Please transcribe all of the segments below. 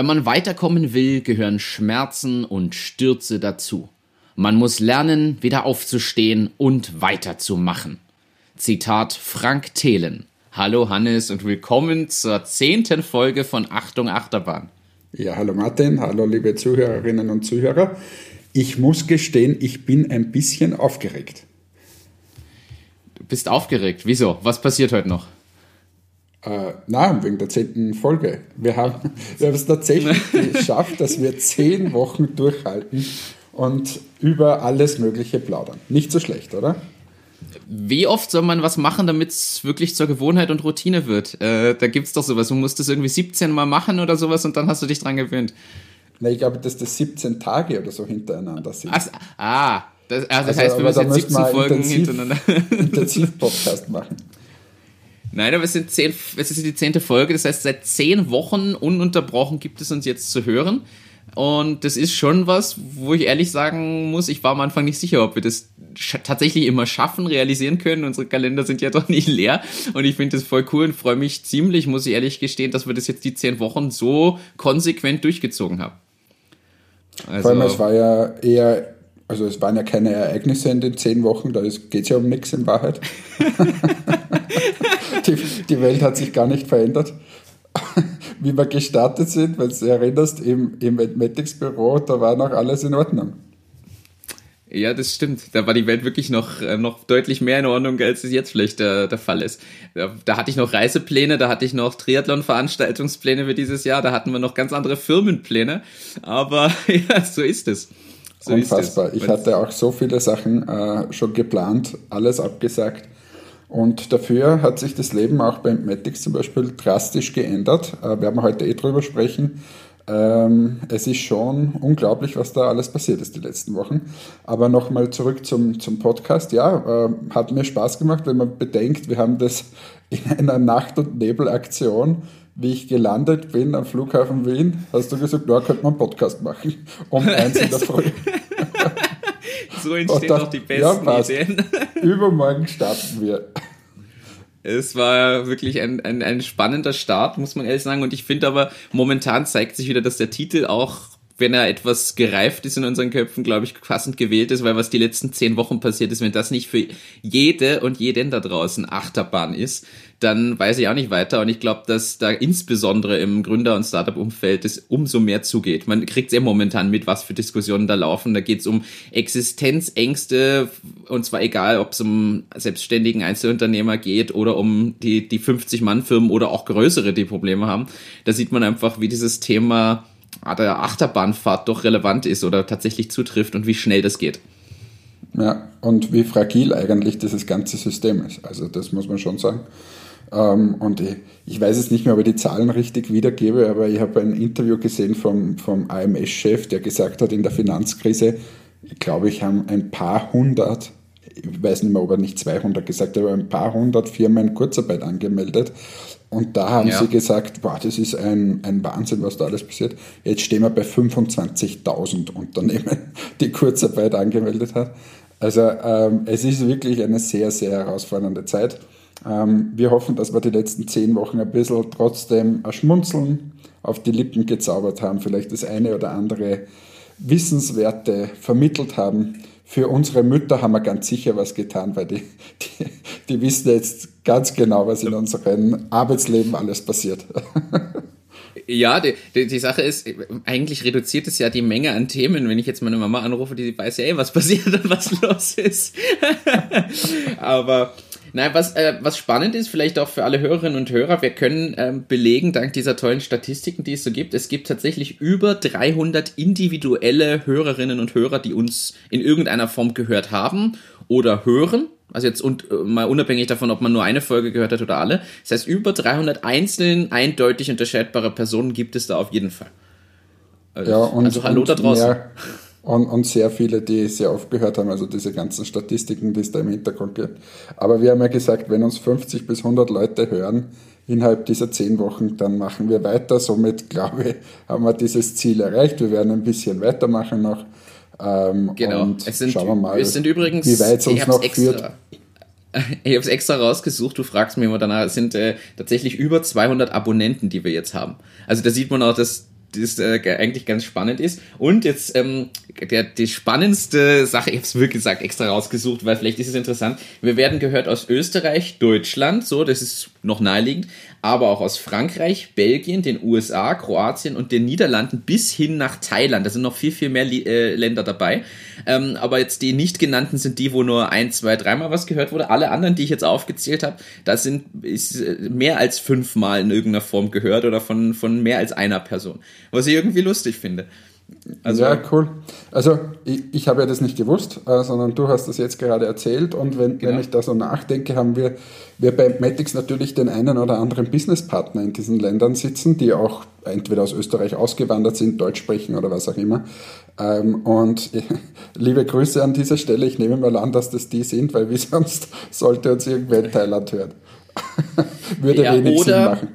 Wenn man weiterkommen will, gehören Schmerzen und Stürze dazu. Man muss lernen, wieder aufzustehen und weiterzumachen. Zitat Frank Thelen. Hallo Hannes und willkommen zur zehnten Folge von Achtung Achterbahn. Ja, hallo Martin, hallo liebe Zuhörerinnen und Zuhörer. Ich muss gestehen, ich bin ein bisschen aufgeregt. Du bist aufgeregt. Wieso? Was passiert heute noch? Äh, nein, wegen der zehnten Folge. Wir haben, wir haben es tatsächlich geschafft, dass wir zehn Wochen durchhalten und über alles Mögliche plaudern. Nicht so schlecht, oder? Wie oft soll man was machen, damit es wirklich zur Gewohnheit und Routine wird? Äh, da gibt es doch sowas. Du musst das irgendwie 17 Mal machen oder sowas und dann hast du dich dran gewöhnt. Na, ich glaube, dass das 17 Tage oder so hintereinander sind. Ach, ah, das, also das also, heißt, wir müssen jetzt 17 Folgen intensiv, hintereinander. Intensiv-Podcast machen. Nein, aber es, sind zehn, es ist die zehnte Folge, das heißt, seit zehn Wochen ununterbrochen gibt es uns jetzt zu hören. Und das ist schon was, wo ich ehrlich sagen muss, ich war am Anfang nicht sicher, ob wir das tatsächlich immer schaffen, realisieren können. Unsere Kalender sind ja doch nicht leer. Und ich finde das voll cool und freue mich ziemlich, muss ich ehrlich gestehen, dass wir das jetzt die zehn Wochen so konsequent durchgezogen haben. Also, Vor allem, es war ja eher also es waren ja keine Ereignisse in den zehn Wochen, da geht es ja um nichts in Wahrheit. die, die, Welt hat sich gar nicht verändert. Wie wir gestartet sind, wenn du erinnerst, im, im Admetics-Büro, da war noch alles in Ordnung. Ja, das stimmt. Da war die Welt wirklich noch, äh, noch deutlich mehr in Ordnung, als es jetzt vielleicht der, der Fall ist. Da, da hatte ich noch Reisepläne, da hatte ich noch Triathlon-Veranstaltungspläne für dieses Jahr, da hatten wir noch ganz andere Firmenpläne. Aber ja, so ist es. So Unfassbar. Ich hatte auch so viele Sachen äh, schon geplant, alles abgesagt. Und dafür hat sich das Leben auch beim Matics zum Beispiel drastisch geändert. Äh, werden heute eh drüber sprechen. Ähm, es ist schon unglaublich, was da alles passiert ist die letzten Wochen. Aber nochmal zurück zum, zum Podcast. Ja, äh, hat mir Spaß gemacht, wenn man bedenkt, wir haben das in einer Nacht- und Nebelaktion wie ich gelandet bin am Flughafen Wien, hast du gesagt, da könnte man einen Podcast machen. Um eins in der Früh. so entstehen doch die besten ja, Ideen. Übermorgen starten wir. Es war wirklich ein, ein, ein spannender Start, muss man ehrlich sagen. Und ich finde aber, momentan zeigt sich wieder, dass der Titel auch wenn er etwas gereift ist in unseren Köpfen, glaube ich, passend gewählt ist, weil was die letzten zehn Wochen passiert ist, wenn das nicht für jede und jeden da draußen Achterbahn ist, dann weiß ich auch nicht weiter. Und ich glaube, dass da insbesondere im Gründer- und Startup-Umfeld es umso mehr zugeht. Man kriegt sehr momentan mit, was für Diskussionen da laufen. Da geht es um Existenzängste, und zwar egal, ob es um selbstständigen Einzelunternehmer geht oder um die, die 50-Mann-Firmen oder auch größere, die Probleme haben. Da sieht man einfach, wie dieses Thema der Achterbahnfahrt doch relevant ist oder tatsächlich zutrifft und wie schnell das geht. Ja, und wie fragil eigentlich dieses ganze System ist. Also das muss man schon sagen. Ähm, und ich, ich, weiß jetzt nicht mehr, ob ich die Zahlen richtig wiedergebe, aber ich habe ein Interview gesehen vom, vom AMS-Chef, der gesagt hat, in der Finanzkrise, ich glaube, ich habe ein paar hundert, ich weiß nicht mehr, ob er nicht 200 gesagt hat, aber ein paar hundert Firmen Kurzarbeit angemeldet. Und da haben ja. sie gesagt, boah, das ist ein, ein Wahnsinn, was da alles passiert. Jetzt stehen wir bei 25.000 Unternehmen, die Kurzarbeit angemeldet haben. Also ähm, es ist wirklich eine sehr, sehr herausfordernde Zeit. Ähm, wir hoffen, dass wir die letzten zehn Wochen ein bisschen trotzdem ein Schmunzeln auf die Lippen gezaubert haben, vielleicht das eine oder andere Wissenswerte vermittelt haben. Für unsere Mütter haben wir ganz sicher was getan, weil die, die, die wissen jetzt ganz genau, was in unserem Arbeitsleben alles passiert. Ja, die, die, die, Sache ist, eigentlich reduziert es ja die Menge an Themen. Wenn ich jetzt meine Mama anrufe, die weiß ja, ey, was passiert und was los ist. Aber Nein, was, äh, was spannend ist, vielleicht auch für alle Hörerinnen und Hörer, wir können ähm, belegen, dank dieser tollen Statistiken, die es so gibt, es gibt tatsächlich über 300 individuelle Hörerinnen und Hörer, die uns in irgendeiner Form gehört haben oder hören. Also jetzt und, äh, mal unabhängig davon, ob man nur eine Folge gehört hat oder alle. Das heißt, über 300 einzeln eindeutig unterscheidbare Personen gibt es da auf jeden Fall. Also, ja, und, also hallo und da draußen. Mehr und, und sehr viele, die sehr oft gehört haben, also diese ganzen Statistiken, die es da im Hintergrund gibt. Aber wir haben ja gesagt, wenn uns 50 bis 100 Leute hören innerhalb dieser zehn Wochen, dann machen wir weiter. Somit, glaube ich, haben wir dieses Ziel erreicht. Wir werden ein bisschen weitermachen noch. Ähm, genau. Und es sind, schauen wir mal, es sind übrigens, wie weit es uns noch extra, führt. Ich habe es extra rausgesucht, du fragst mir immer danach, es sind äh, tatsächlich über 200 Abonnenten, die wir jetzt haben. Also da sieht man auch, dass das äh, eigentlich ganz spannend ist. Und jetzt ähm, der, die spannendste Sache, ich habe es wirklich gesagt, extra rausgesucht, weil vielleicht ist es interessant. Wir werden gehört aus Österreich, Deutschland, so, das ist noch naheliegend, aber auch aus Frankreich, Belgien, den USA, Kroatien und den Niederlanden bis hin nach Thailand. Da sind noch viel, viel mehr äh, Länder dabei. Ähm, aber jetzt die nicht genannten sind die, wo nur ein, zwei, dreimal was gehört wurde. Alle anderen, die ich jetzt aufgezählt habe, da sind ist äh, mehr als fünfmal in irgendeiner Form gehört oder von, von mehr als einer Person. Was ich irgendwie lustig finde. Also, ja, cool. Also ich, ich habe ja das nicht gewusst, äh, sondern du hast das jetzt gerade erzählt und wenn, genau. wenn ich da so nachdenke, haben wir, wir bei Matix natürlich den einen oder anderen Businesspartner in diesen Ländern sitzen, die auch entweder aus Österreich ausgewandert sind, Deutsch sprechen oder was auch immer. Ähm, und liebe Grüße an dieser Stelle, ich nehme mal an, dass das die sind, weil wie sonst sollte uns irgendwer in Thailand hören. Würde ja, wenig Sinn machen.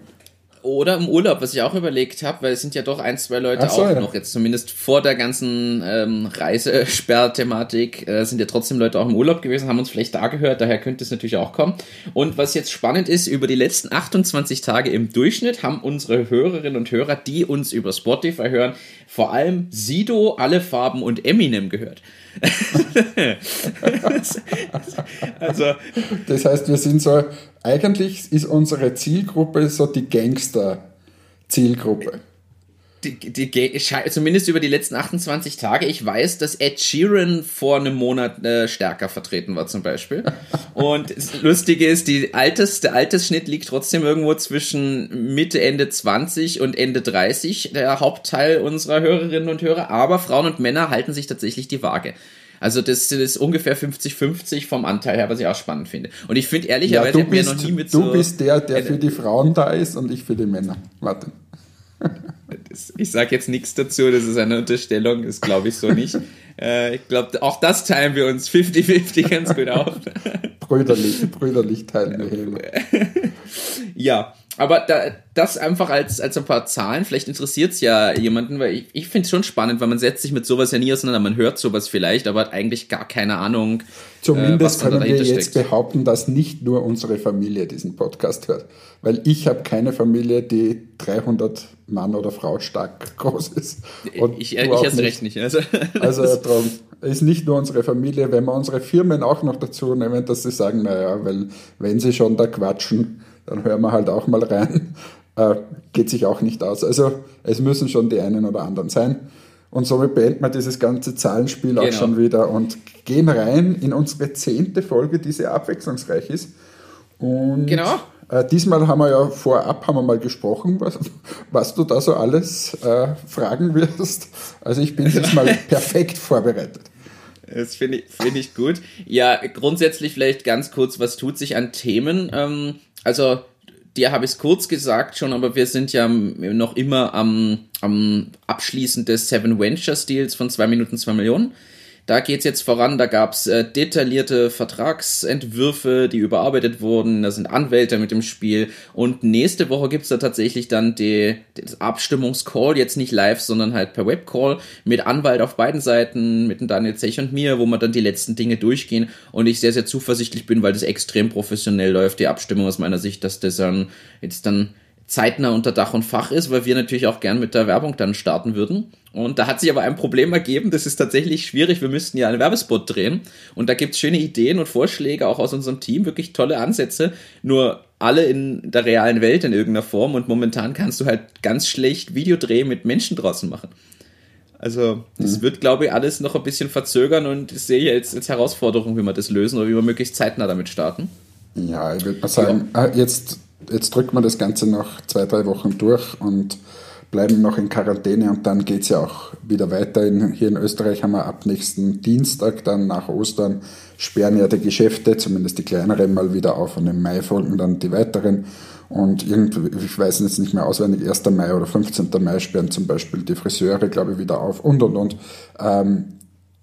Oder im Urlaub, was ich auch überlegt habe, weil es sind ja doch ein, zwei Leute so, auch ja. noch jetzt zumindest vor der ganzen ähm, Reisesperrthematik äh, sind ja trotzdem Leute auch im Urlaub gewesen, haben uns vielleicht da gehört, daher könnte es natürlich auch kommen. Und was jetzt spannend ist, über die letzten 28 Tage im Durchschnitt haben unsere Hörerinnen und Hörer, die uns über Spotify hören, vor allem Sido, Alle Farben und Eminem gehört. also, das heißt, wir sind so eigentlich ist unsere Zielgruppe so die Gangster-Zielgruppe. Die, die, zumindest über die letzten 28 Tage. Ich weiß, dass Ed Sheeran vor einem Monat äh, stärker vertreten war, zum Beispiel. Und das Lustige ist, die Alters, der Altersschnitt liegt trotzdem irgendwo zwischen Mitte, Ende 20 und Ende 30, der Hauptteil unserer Hörerinnen und Hörer. Aber Frauen und Männer halten sich tatsächlich die Waage. Also das, ist ungefähr 50-50 vom Anteil her, was ich auch spannend finde. Und ich finde ehrlicherweise, ja, du bist, noch nie mit so... Du bist der, der für die Frauen da ist und ich für die Männer. Warte. Ich sage jetzt nichts dazu, das ist eine Unterstellung, das glaube ich so nicht. Äh, ich glaube, auch das teilen wir uns 50-50 ganz gut auf. brüderlich, brüderlich teilen wir. ja, aber da, das einfach als, als ein paar Zahlen, vielleicht interessiert es ja jemanden, weil ich, ich finde es schon spannend, weil man setzt sich mit sowas ja nie auseinander, man hört sowas vielleicht, aber hat eigentlich gar keine Ahnung. Zumindest äh, können wir jetzt steckt. behaupten, dass nicht nur unsere Familie diesen Podcast hört. Weil ich habe keine Familie, die 300 Mann oder Frau stark groß ist. Und ich ich erst recht nicht. Also, also darum ist nicht nur unsere Familie, wenn wir unsere Firmen auch noch dazu nehmen, dass sie sagen, naja, weil wenn sie schon da quatschen, dann hören wir halt auch mal rein. Äh, geht sich auch nicht aus. Also es müssen schon die einen oder anderen sein. Und somit beenden wir dieses ganze Zahlenspiel genau. auch schon wieder und gehen rein in unsere zehnte Folge, die sehr abwechslungsreich ist. Und genau. Äh, diesmal haben wir ja vorab haben wir mal gesprochen, was, was du da so alles äh, fragen wirst. Also ich bin jetzt mal perfekt vorbereitet. Das finde ich, find ich gut. Ja, grundsätzlich vielleicht ganz kurz, was tut sich an Themen? Ähm, also dir habe ich es kurz gesagt schon, aber wir sind ja noch immer am, am Abschließen des Seven Ventures Deals von zwei Minuten zwei Millionen. Da geht's jetzt voran, da gab's äh, detaillierte Vertragsentwürfe, die überarbeitet wurden, da sind Anwälte mit dem Spiel. Und nächste Woche gibt's da tatsächlich dann die, das Abstimmungscall, jetzt nicht live, sondern halt per Webcall mit Anwalt auf beiden Seiten, mit dem Daniel Zech und mir, wo wir dann die letzten Dinge durchgehen und ich sehr, sehr zuversichtlich bin, weil das extrem professionell läuft, die Abstimmung aus meiner Sicht, dass das dann jetzt dann zeitnah unter Dach und Fach ist, weil wir natürlich auch gern mit der Werbung dann starten würden. Und da hat sich aber ein Problem ergeben, das ist tatsächlich schwierig. Wir müssten ja einen Werbespot drehen und da gibt's schöne Ideen und Vorschläge auch aus unserem Team, wirklich tolle Ansätze, nur alle in der realen Welt in irgendeiner Form und momentan kannst du halt ganz schlecht Videodreh mit Menschen draußen machen. Also, das mhm. wird, glaube ich, alles noch ein bisschen verzögern und ich sehe jetzt als Herausforderung, wie wir das lösen oder wie wir möglichst zeitnah damit starten. Ja, ich würde mal sagen. Äh, jetzt jetzt drücken wir das Ganze noch zwei, drei Wochen durch und bleiben noch in Quarantäne und dann geht es ja auch wieder weiter. In, hier in Österreich haben wir ab nächsten Dienstag, dann nach Ostern, sperren ja die Geschäfte, zumindest die kleineren, mal wieder auf und im Mai folgen dann die weiteren. Und irgendwie, ich weiß jetzt nicht mehr auswendig, 1. Mai oder 15. Mai sperren zum Beispiel die Friseure, glaube ich, wieder auf und und und. Ähm,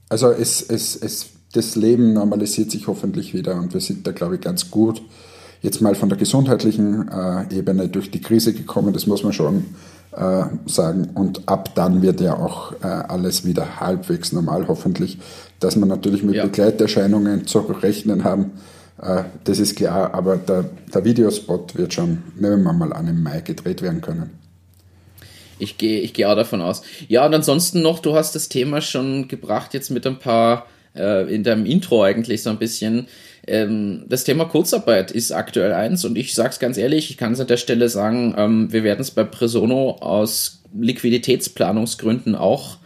also es, es, es, das Leben normalisiert sich hoffentlich wieder und wir sind da, glaube ich, ganz gut jetzt mal von der gesundheitlichen äh, Ebene durch die Krise gekommen, das muss man schon äh, sagen. Und ab dann wird ja auch äh, alles wieder halbwegs normal, hoffentlich. Dass man natürlich mit ja. Begleiterscheinungen zu rechnen haben, äh, das ist klar, aber der, der Videospot wird schon, nehmen wir mal an, im Mai gedreht werden können. Ich gehe ich gehe auch davon aus. Ja, und ansonsten noch, du hast das Thema schon gebracht, jetzt mit ein paar, äh, in deinem Intro eigentlich so ein bisschen. Ähm, das Thema Kurzarbeit ist aktuell eins und ich sag's ganz ehrlich, ich kann es an der Stelle sagen, ähm, wir werden es bei Presono aus Liquiditätsplanungsgründen auch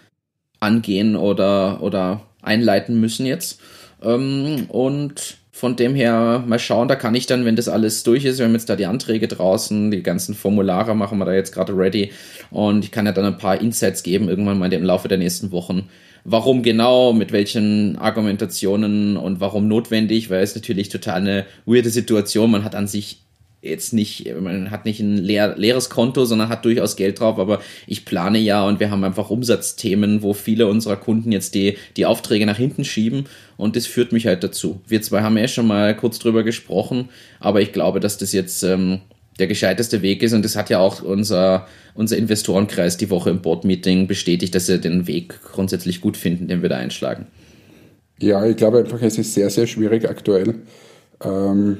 angehen oder, oder einleiten müssen jetzt. Ähm, und von dem her mal schauen, da kann ich dann, wenn das alles durch ist, wir haben jetzt da die Anträge draußen, die ganzen Formulare machen wir da jetzt gerade ready und ich kann ja dann ein paar Insights geben, irgendwann mal im Laufe der nächsten Wochen. Warum genau, mit welchen Argumentationen und warum notwendig, weil es natürlich total eine weirde Situation. Man hat an sich jetzt nicht, man hat nicht ein leer, leeres Konto, sondern hat durchaus Geld drauf, aber ich plane ja und wir haben einfach Umsatzthemen, wo viele unserer Kunden jetzt die, die Aufträge nach hinten schieben und das führt mich halt dazu. Wir zwei haben ja schon mal kurz drüber gesprochen, aber ich glaube, dass das jetzt ähm, der gescheiteste Weg ist und das hat ja auch unser, unser Investorenkreis die Woche im Board-Meeting bestätigt, dass sie den Weg grundsätzlich gut finden, den wir da einschlagen. Ja, ich glaube einfach, es ist sehr, sehr schwierig aktuell. Ähm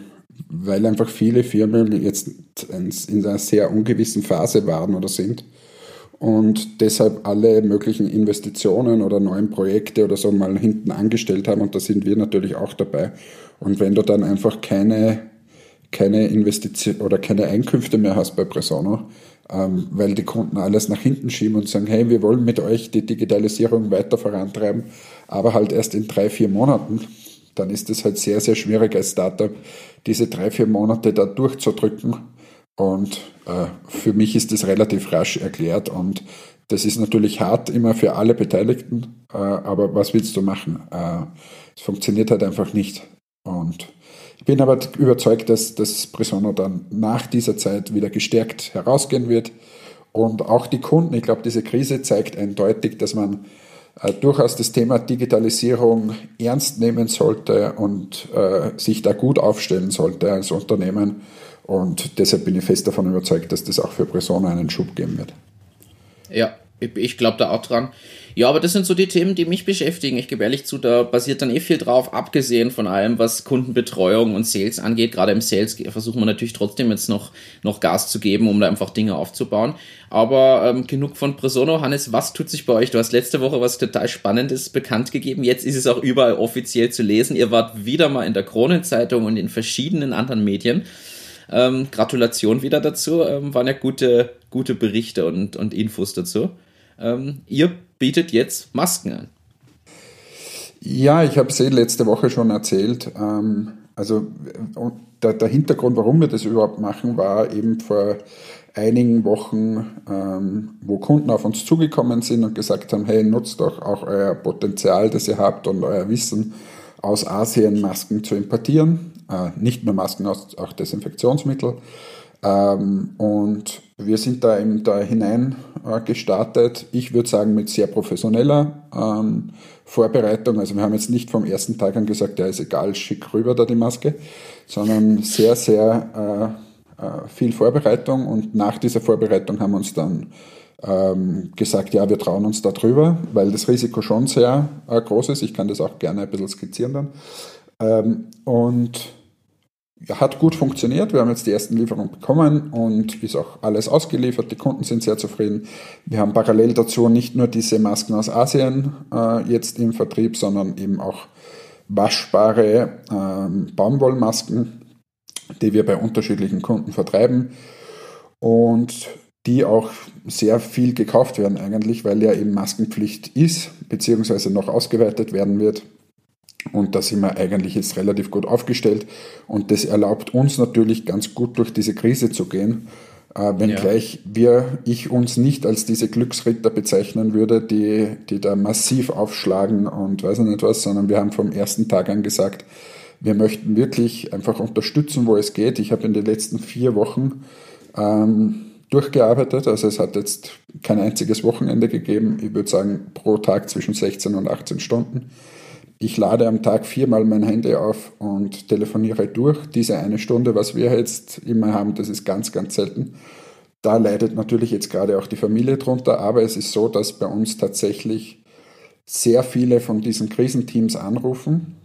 weil einfach viele Firmen jetzt in einer sehr ungewissen Phase waren oder sind und deshalb alle möglichen Investitionen oder neuen Projekte oder so mal hinten angestellt haben und da sind wir natürlich auch dabei. Und wenn du dann einfach keine, keine Investition oder keine Einkünfte mehr hast bei Presono, ähm, weil die Kunden alles nach hinten schieben und sagen, hey, wir wollen mit euch die Digitalisierung weiter vorantreiben, aber halt erst in drei, vier Monaten, dann ist es halt sehr, sehr schwierig als Startup, diese drei, vier Monate da durchzudrücken. Und äh, für mich ist das relativ rasch erklärt und das ist natürlich hart immer für alle Beteiligten, äh, aber was willst du machen? Äh, es funktioniert halt einfach nicht. Und bin aber überzeugt, dass das Presono dann nach dieser Zeit wieder gestärkt herausgehen wird. Und auch die Kunden, ich glaube, diese Krise zeigt eindeutig, dass man äh, durchaus das Thema Digitalisierung ernst nehmen sollte und äh, sich da gut aufstellen sollte als Unternehmen. Und deshalb bin ich fest davon überzeugt, dass das auch für Persona einen Schub geben wird. Ja, ich glaube da auch dran. Ja, aber das sind so die Themen, die mich beschäftigen. Ich gebe ehrlich zu, da basiert dann eh viel drauf, abgesehen von allem, was Kundenbetreuung und Sales angeht. Gerade im Sales versuchen wir natürlich trotzdem jetzt noch, noch Gas zu geben, um da einfach Dinge aufzubauen. Aber ähm, genug von Presono. Hannes, was tut sich bei euch? Du hast letzte Woche was total Spannendes bekannt gegeben. Jetzt ist es auch überall offiziell zu lesen. Ihr wart wieder mal in der Kronenzeitung und in verschiedenen anderen Medien. Ähm, Gratulation wieder dazu. Ähm, waren ja gute, gute Berichte und, und Infos dazu. Ähm, ihr bietet jetzt Masken an. Ja, ich habe es eh letzte Woche schon erzählt. Ähm, also der, der, Hintergrund, warum wir das überhaupt machen, war eben vor einigen Wochen, ähm, wo Kunden auf uns zugekommen sind und gesagt haben, hey, nutzt doch auch euer Potenzial, das ihr habt und euer Wissen aus Asien Masken zu importieren. Äh, nicht nur Masken, auch Desinfektionsmittel. Ähm, und wir sind da eben da hinein gestartet. Ich würde sagen, mit sehr professioneller ähm, Vorbereitung. Also wir haben jetzt nicht vom ersten Tag an gesagt, ja, ist egal, schick rüber da die Maske, sondern sehr, sehr äh, äh, viel Vorbereitung. Und nach dieser Vorbereitung haben uns dann ähm, gesagt, ja, wir trauen uns da drüber, weil das Risiko schon sehr äh, groß ist. Ich kann das auch gerne ein bisschen skizzieren dann. Ähm, und hat gut funktioniert. Wir haben jetzt die ersten Lieferungen bekommen und ist auch alles ausgeliefert. Die Kunden sind sehr zufrieden. Wir haben parallel dazu nicht nur diese Masken aus Asien äh, jetzt im Vertrieb, sondern eben auch waschbare äh, Baumwollmasken, die wir bei unterschiedlichen Kunden vertreiben und die auch sehr viel gekauft werden eigentlich, weil ja eben Maskenpflicht ist, beziehungsweise noch ausgeweitet werden wird. Und da sind wir eigentlich jetzt relativ gut aufgestellt. Und das erlaubt uns natürlich ganz gut durch diese Krise zu gehen. Äh, wenngleich ja. wir, ich uns nicht als diese Glücksritter bezeichnen würde, die, die da massiv aufschlagen und weiß nicht was, sondern wir haben vom ersten Tag an gesagt, wir möchten wirklich einfach unterstützen, wo es geht. Ich habe in den letzten vier Wochen ähm, durchgearbeitet. Also es hat jetzt kein einziges Wochenende gegeben. Ich würde sagen, pro Tag zwischen 16 und 18 Stunden. Ich lade am Tag viermal mein Handy auf und telefoniere durch. Diese eine Stunde, was wir jetzt immer haben, das ist ganz, ganz selten. Da leidet natürlich jetzt gerade auch die Familie drunter, aber es ist so, dass bei uns tatsächlich sehr viele von diesen Krisenteams anrufen,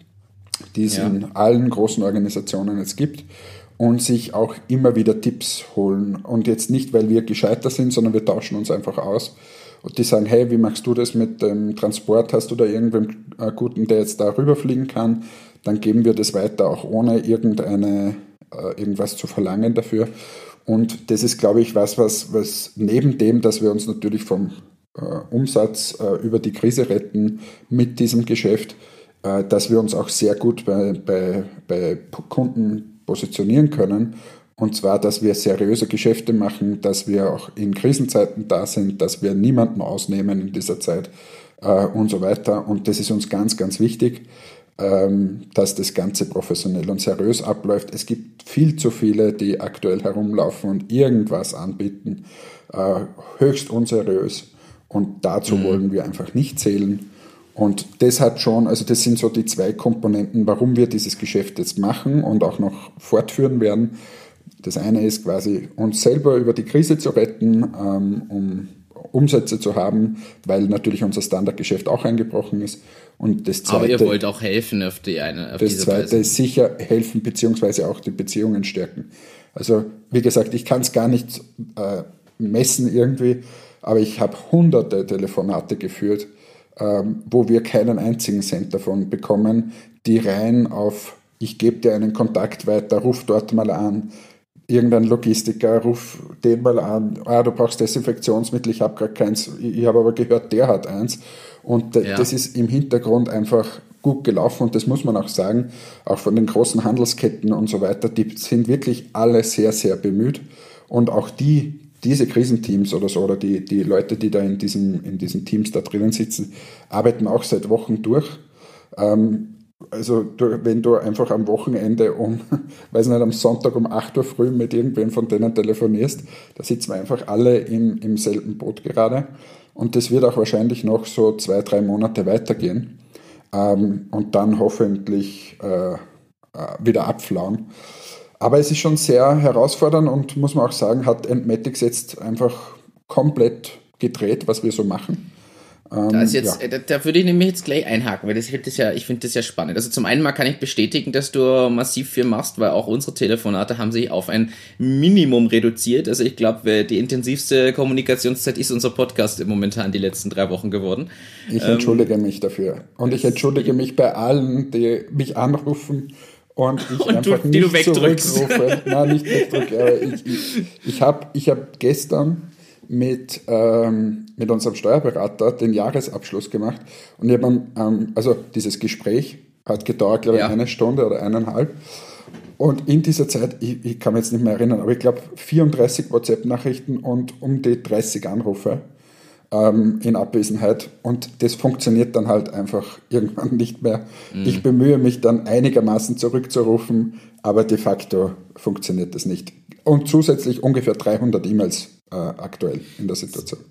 die es ja. in allen großen Organisationen jetzt gibt und sich auch immer wieder Tipps holen. Und jetzt nicht, weil wir gescheiter sind, sondern wir tauschen uns einfach aus. Und die sagen, hey, wie machst du das mit dem Transport? Hast du da irgendwen äh, Guten, der jetzt da rüberfliegen kann? Dann geben wir das weiter, auch ohne irgendeine, äh, irgendwas zu verlangen dafür. Und das ist, glaube ich, was, was, was neben dem, dass wir uns natürlich vom äh, Umsatz äh, über die Krise retten mit diesem Geschäft, dass wir uns auch sehr gut bei, bei, bei Kunden positionieren können. Und zwar, dass wir seriöse Geschäfte machen, dass wir auch in Krisenzeiten da sind, dass wir niemanden ausnehmen in dieser Zeit äh, und so weiter. Und das ist uns ganz, ganz wichtig, ähm, dass das Ganze professionell und seriös abläuft. Es gibt viel zu viele, die aktuell herumlaufen und irgendwas anbieten, äh, höchst unseriös. Und dazu mhm. wollen wir einfach nicht zählen. Und das hat schon, also das sind so die zwei Komponenten, warum wir dieses Geschäft jetzt machen und auch noch fortführen werden. Das eine ist quasi uns selber über die Krise zu retten, ähm, um Umsätze zu haben, weil natürlich unser Standardgeschäft auch eingebrochen ist. Und das zweite, Aber ihr wollt auch helfen auf die eine. Auf das zweite Weise. ist sicher helfen beziehungsweise auch die Beziehungen stärken. Also wie gesagt, ich kann es gar nicht äh, messen irgendwie, aber ich habe hunderte Telefonate geführt, ähm, wo wir keinen einzigen Cent davon bekommen, die rein auf ich gebe dir einen Kontakt weiter, ruf dort mal an, irgendein Logistiker, ruf den mal an, ah, du brauchst Desinfektionsmittel, ich habe gar keins, ich habe aber gehört, der hat eins. Und ja. das ist im Hintergrund einfach gut gelaufen und das muss man auch sagen, auch von den großen Handelsketten und so weiter, die sind wirklich alle sehr, sehr bemüht und auch die, diese Krisenteams oder so, oder die, die Leute, die da in diesen, in diesen Teams da drinnen sitzen, arbeiten auch seit Wochen durch. Ähm, also du, wenn du einfach am Wochenende um, weiß nicht, am Sonntag um 8 Uhr früh mit irgendwen von denen telefonierst, da sitzen wir einfach alle im, im selben Boot gerade. Und das wird auch wahrscheinlich noch so zwei, drei Monate weitergehen. Ähm, und dann hoffentlich äh, äh, wieder abflauen. Aber es ist schon sehr herausfordernd und muss man auch sagen, hat Entmatics jetzt einfach komplett gedreht, was wir so machen. Ähm, jetzt, ja. da, da, würde ich nämlich jetzt gleich einhaken, weil das, ich finde das, ja, find das ja spannend. Also zum einen mal kann ich bestätigen, dass du massiv viel machst, weil auch unsere Telefonate haben sich auf ein Minimum reduziert. Also ich glaube, die intensivste Kommunikationszeit ist unser Podcast momentan die letzten drei Wochen geworden. Ich entschuldige ähm, mich dafür. Und ich entschuldige mich bei allen, die mich anrufen und ich und einfach du, nicht zurückrufe. Nein, nicht wegdrücke. Aber ich, ich, ich habe ich hab gestern mit, ähm, mit unserem Steuerberater den Jahresabschluss gemacht. Und ich habe ähm, also dieses Gespräch hat gedauert, glaube ich, ja. eine Stunde oder eineinhalb. Und in dieser Zeit, ich, ich kann mich jetzt nicht mehr erinnern, aber ich glaube 34 WhatsApp-Nachrichten und um die 30 Anrufe ähm, in Abwesenheit. Und das funktioniert dann halt einfach irgendwann nicht mehr. Mhm. Ich bemühe mich dann einigermaßen zurückzurufen, aber de facto funktioniert das nicht. Und zusätzlich ungefähr 300 E-Mails äh, aktuell in der Situation.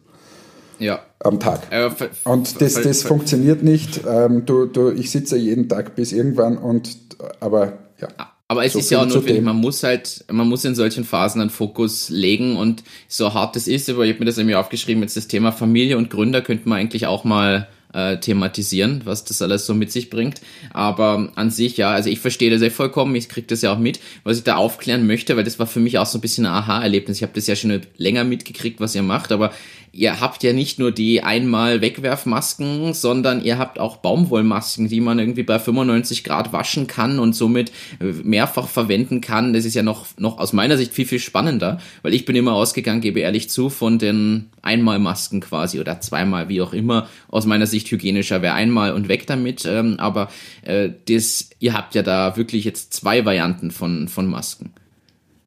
Ja. Am Tag. Äh, und das, das funktioniert nicht. Ähm, du, du, ich sitze jeden Tag bis irgendwann und aber ja. Aber es so ist ja auch notwendig, man muss halt, man muss in solchen Phasen einen Fokus legen und so hart es ist, aber ich habe mir das irgendwie aufgeschrieben, jetzt das Thema Familie und Gründer könnte man eigentlich auch mal äh, thematisieren, was das alles so mit sich bringt. Aber an sich, ja, also ich verstehe das ja vollkommen, ich kriege das ja auch mit, was ich da aufklären möchte, weil das war für mich auch so ein bisschen ein Aha-Erlebnis. Ich habe das ja schon länger mitgekriegt, was ihr macht, aber ihr habt ja nicht nur die einmal Wegwerfmasken, sondern ihr habt auch Baumwollmasken, die man irgendwie bei 95 Grad waschen kann und somit mehrfach verwenden kann. Das ist ja noch, noch aus meiner Sicht viel, viel spannender, weil ich bin immer ausgegangen, gebe ehrlich zu, von den Einmalmasken quasi oder zweimal, wie auch immer. Aus meiner Sicht hygienischer wäre einmal und weg damit. Ähm, aber äh, das, ihr habt ja da wirklich jetzt zwei Varianten von, von Masken.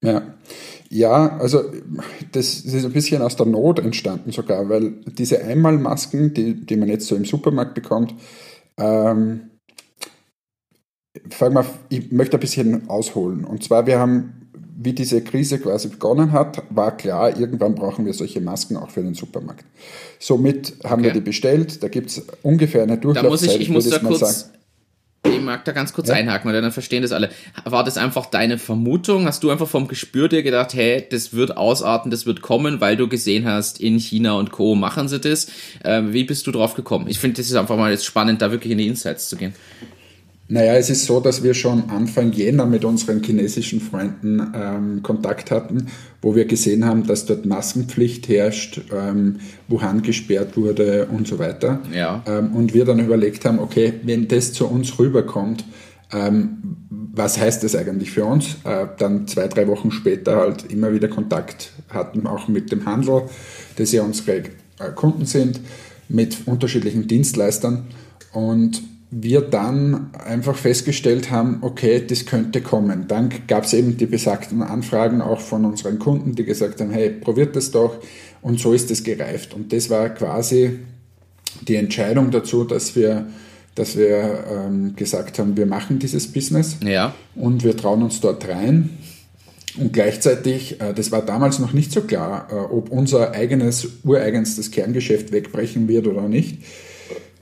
Ja. Ja, also das ist ein bisschen aus der Not entstanden sogar, weil diese Einmalmasken, die, die man jetzt so im Supermarkt bekommt, ähm, mal, ich möchte ein bisschen ausholen. Und zwar, wir haben, wie diese Krise quasi begonnen hat, war klar, irgendwann brauchen wir solche Masken auch für den Supermarkt. Somit haben okay. wir die bestellt. Da gibt es ungefähr eine Durchlaufzeit. Da muss ich, ich muss da kurz, sagen. Ich mag da ganz kurz ja. einhaken, weil dann verstehen das alle. War das einfach deine Vermutung? Hast du einfach vom Gespür dir gedacht, hey, das wird ausarten, das wird kommen, weil du gesehen hast, in China und Co. machen sie das? Äh, wie bist du drauf gekommen? Ich finde, das ist einfach mal jetzt spannend, da wirklich in die Insights zu gehen. Naja, es ist so, dass wir schon Anfang Jänner mit unseren chinesischen Freunden ähm, Kontakt hatten, wo wir gesehen haben, dass dort Maskenpflicht herrscht, ähm, Wuhan gesperrt wurde und so weiter. Ja. Ähm, und wir dann überlegt haben, okay, wenn das zu uns rüberkommt, ähm, was heißt das eigentlich für uns? Äh, dann zwei, drei Wochen später halt immer wieder Kontakt hatten, auch mit dem Handel, das ja unsere äh, Kunden sind, mit unterschiedlichen Dienstleistern. Und wir dann einfach festgestellt haben, okay, das könnte kommen. Dann gab es eben die besagten Anfragen auch von unseren Kunden, die gesagt haben, hey, probiert das doch. Und so ist es gereift. Und das war quasi die Entscheidung dazu, dass wir, dass wir ähm, gesagt haben, wir machen dieses Business ja. und wir trauen uns dort rein. Und gleichzeitig, äh, das war damals noch nicht so klar, äh, ob unser eigenes, ureigenstes Kerngeschäft wegbrechen wird oder nicht.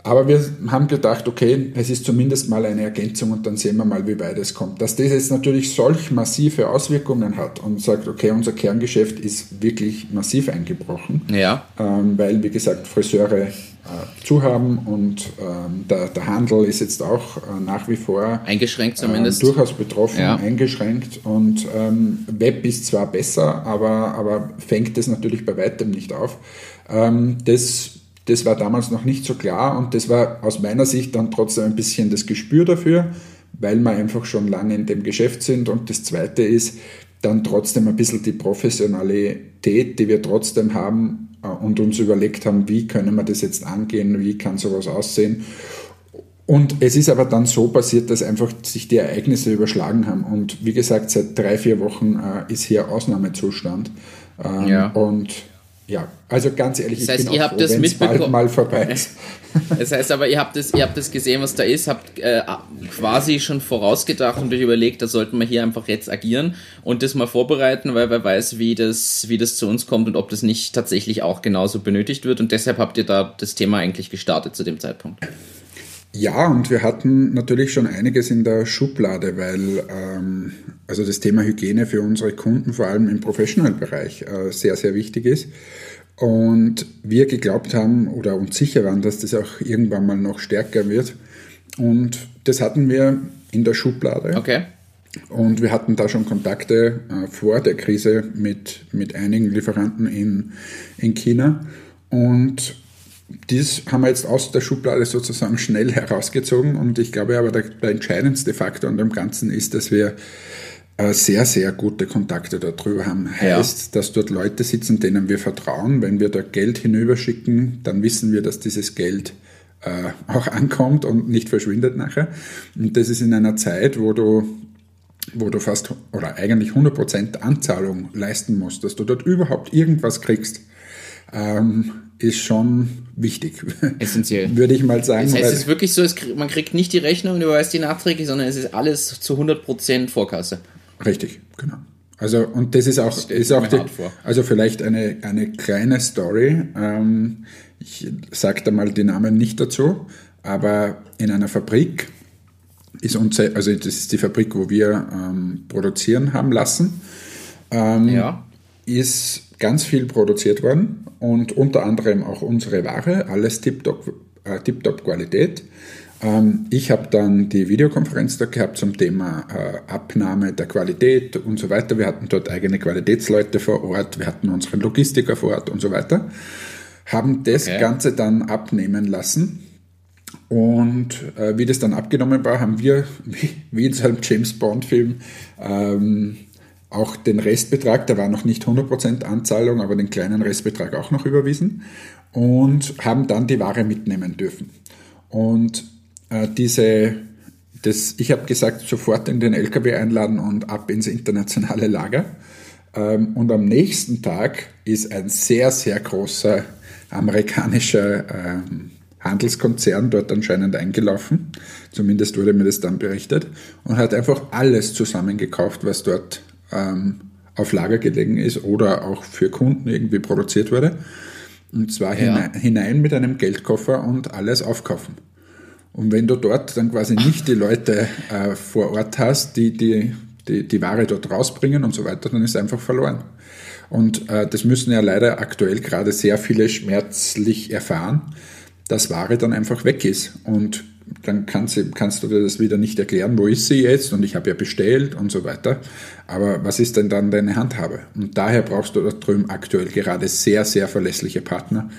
Aber wir haben gedacht, okay, es ist zumindest mal eine Ergänzung und dann sehen wir mal, wie weit es kommt. Dass das jetzt natürlich solch massive Auswirkungen hat und sagt, okay, unser Kerngeschäft ist wirklich massiv eingebrochen, ja. ähm, weil, wie gesagt, Friseure äh, zu haben und ähm, der, der, Handel ist jetzt auch äh, nach wie vor eingeschränkt zumindest. Äh, durchaus betroffen, ja. eingeschränkt und ähm, Web ist zwar besser, aber, aber fängt es natürlich bei weitem nicht auf. Ähm, das das war damals noch nicht so klar und das war aus meiner Sicht dann trotzdem ein bisschen das Gespür dafür, weil wir einfach schon lange in dem Geschäft sind. Und das Zweite ist dann trotzdem ein bisschen die Professionalität, die wir trotzdem haben äh, und uns überlegt haben, wie können wir das jetzt angehen, wie kann sowas aussehen. Und es ist aber dann so passiert, dass einfach sich die Ereignisse überschlagen haben. Und wie gesagt, seit drei, vier Wochen äh, ist hier Ausnahmezustand. Ähm, ja. Und ja, also ganz ehrlich, das heißt, ich bin ihr habt froh, das mitbekommen. mal vorbei ist. Das heißt aber, ihr habt das, ihr habt das gesehen, was da ist, habt äh, quasi schon vorausgedacht und euch überlegt, da sollten wir hier einfach jetzt agieren und das mal vorbereiten, weil wer weiß, wie das, wie das zu uns kommt und ob das nicht tatsächlich auch genauso benötigt wird. Und deshalb habt ihr da das Thema eigentlich gestartet zu dem Zeitpunkt. Ja, und wir hatten natürlich schon einiges in der Schublade, weil ähm, also das Thema Hygiene für unsere Kunden, vor allem im Professional-Bereich, äh, sehr, sehr wichtig ist. Und wir geglaubt haben oder uns sicher waren, dass das auch irgendwann mal noch stärker wird. Und das hatten wir in der Schublade. Okay. Und wir hatten da schon Kontakte äh, vor der Krise mit, mit einigen Lieferanten in, in China. Und dies haben wir jetzt aus der Schublade sozusagen schnell herausgezogen und ich glaube aber der, der entscheidendste Faktor an dem Ganzen ist, dass wir äh, sehr, sehr gute Kontakte darüber haben. Heißt, ja. dass dort Leute sitzen, denen wir vertrauen. Wenn wir da Geld hinüberschicken, dann wissen wir, dass dieses Geld äh, auch ankommt und nicht verschwindet nachher. Und das ist in einer Zeit, wo du wo du fast oder eigentlich 100% Anzahlung leisten musst, dass du dort überhaupt irgendwas kriegst. Ähm, ist schon wichtig. Essentiell. Würde ich mal sagen. Das heißt, es ist wirklich so, man kriegt nicht die Rechnung und überweist die nachträglich, sondern es ist alles zu 100% Vorkasse. Richtig, genau. Also, und das ist auch, das ist auch die, also vielleicht eine, eine kleine Story. Ähm, ich sage da mal die Namen nicht dazu, aber in einer Fabrik ist unser, also das ist die Fabrik, wo wir ähm, produzieren haben lassen, ähm, ja. ist ganz viel produziert worden und unter anderem auch unsere Ware, alles tiptop äh, tip Qualität. Ähm, ich habe dann die Videokonferenz da gehabt zum Thema äh, Abnahme der Qualität und so weiter. Wir hatten dort eigene Qualitätsleute vor Ort, wir hatten unsere Logistiker vor Ort und so weiter. Haben das okay. Ganze dann abnehmen lassen. Und äh, wie das dann abgenommen war, haben wir, wie, wie in so einem James Bond-Film, ähm, auch den Restbetrag, der war noch nicht 100% Anzahlung, aber den kleinen Restbetrag auch noch überwiesen und haben dann die Ware mitnehmen dürfen. Und äh, diese, das, ich habe gesagt, sofort in den LKW einladen und ab ins internationale Lager. Ähm, und am nächsten Tag ist ein sehr, sehr großer amerikanischer ähm, Handelskonzern dort anscheinend eingelaufen. Zumindest wurde mir das dann berichtet. Und hat einfach alles zusammengekauft, was dort ähm, auf Lager gelegen ist oder auch für Kunden irgendwie produziert wurde. Und zwar ja. hinein, hinein mit einem Geldkoffer und alles aufkaufen. Und wenn du dort dann quasi nicht die Leute äh, vor Ort hast, die, die die, die Ware dort rausbringen und so weiter, dann ist es einfach verloren. Und äh, das müssen ja leider aktuell gerade sehr viele schmerzlich erfahren, dass Ware dann einfach weg ist. Und dann kannst, kannst du dir das wieder nicht erklären, wo ist sie jetzt und ich habe ja bestellt und so weiter. Aber was ist denn dann deine Handhabe? Und daher brauchst du da drüben aktuell gerade sehr, sehr verlässliche Partner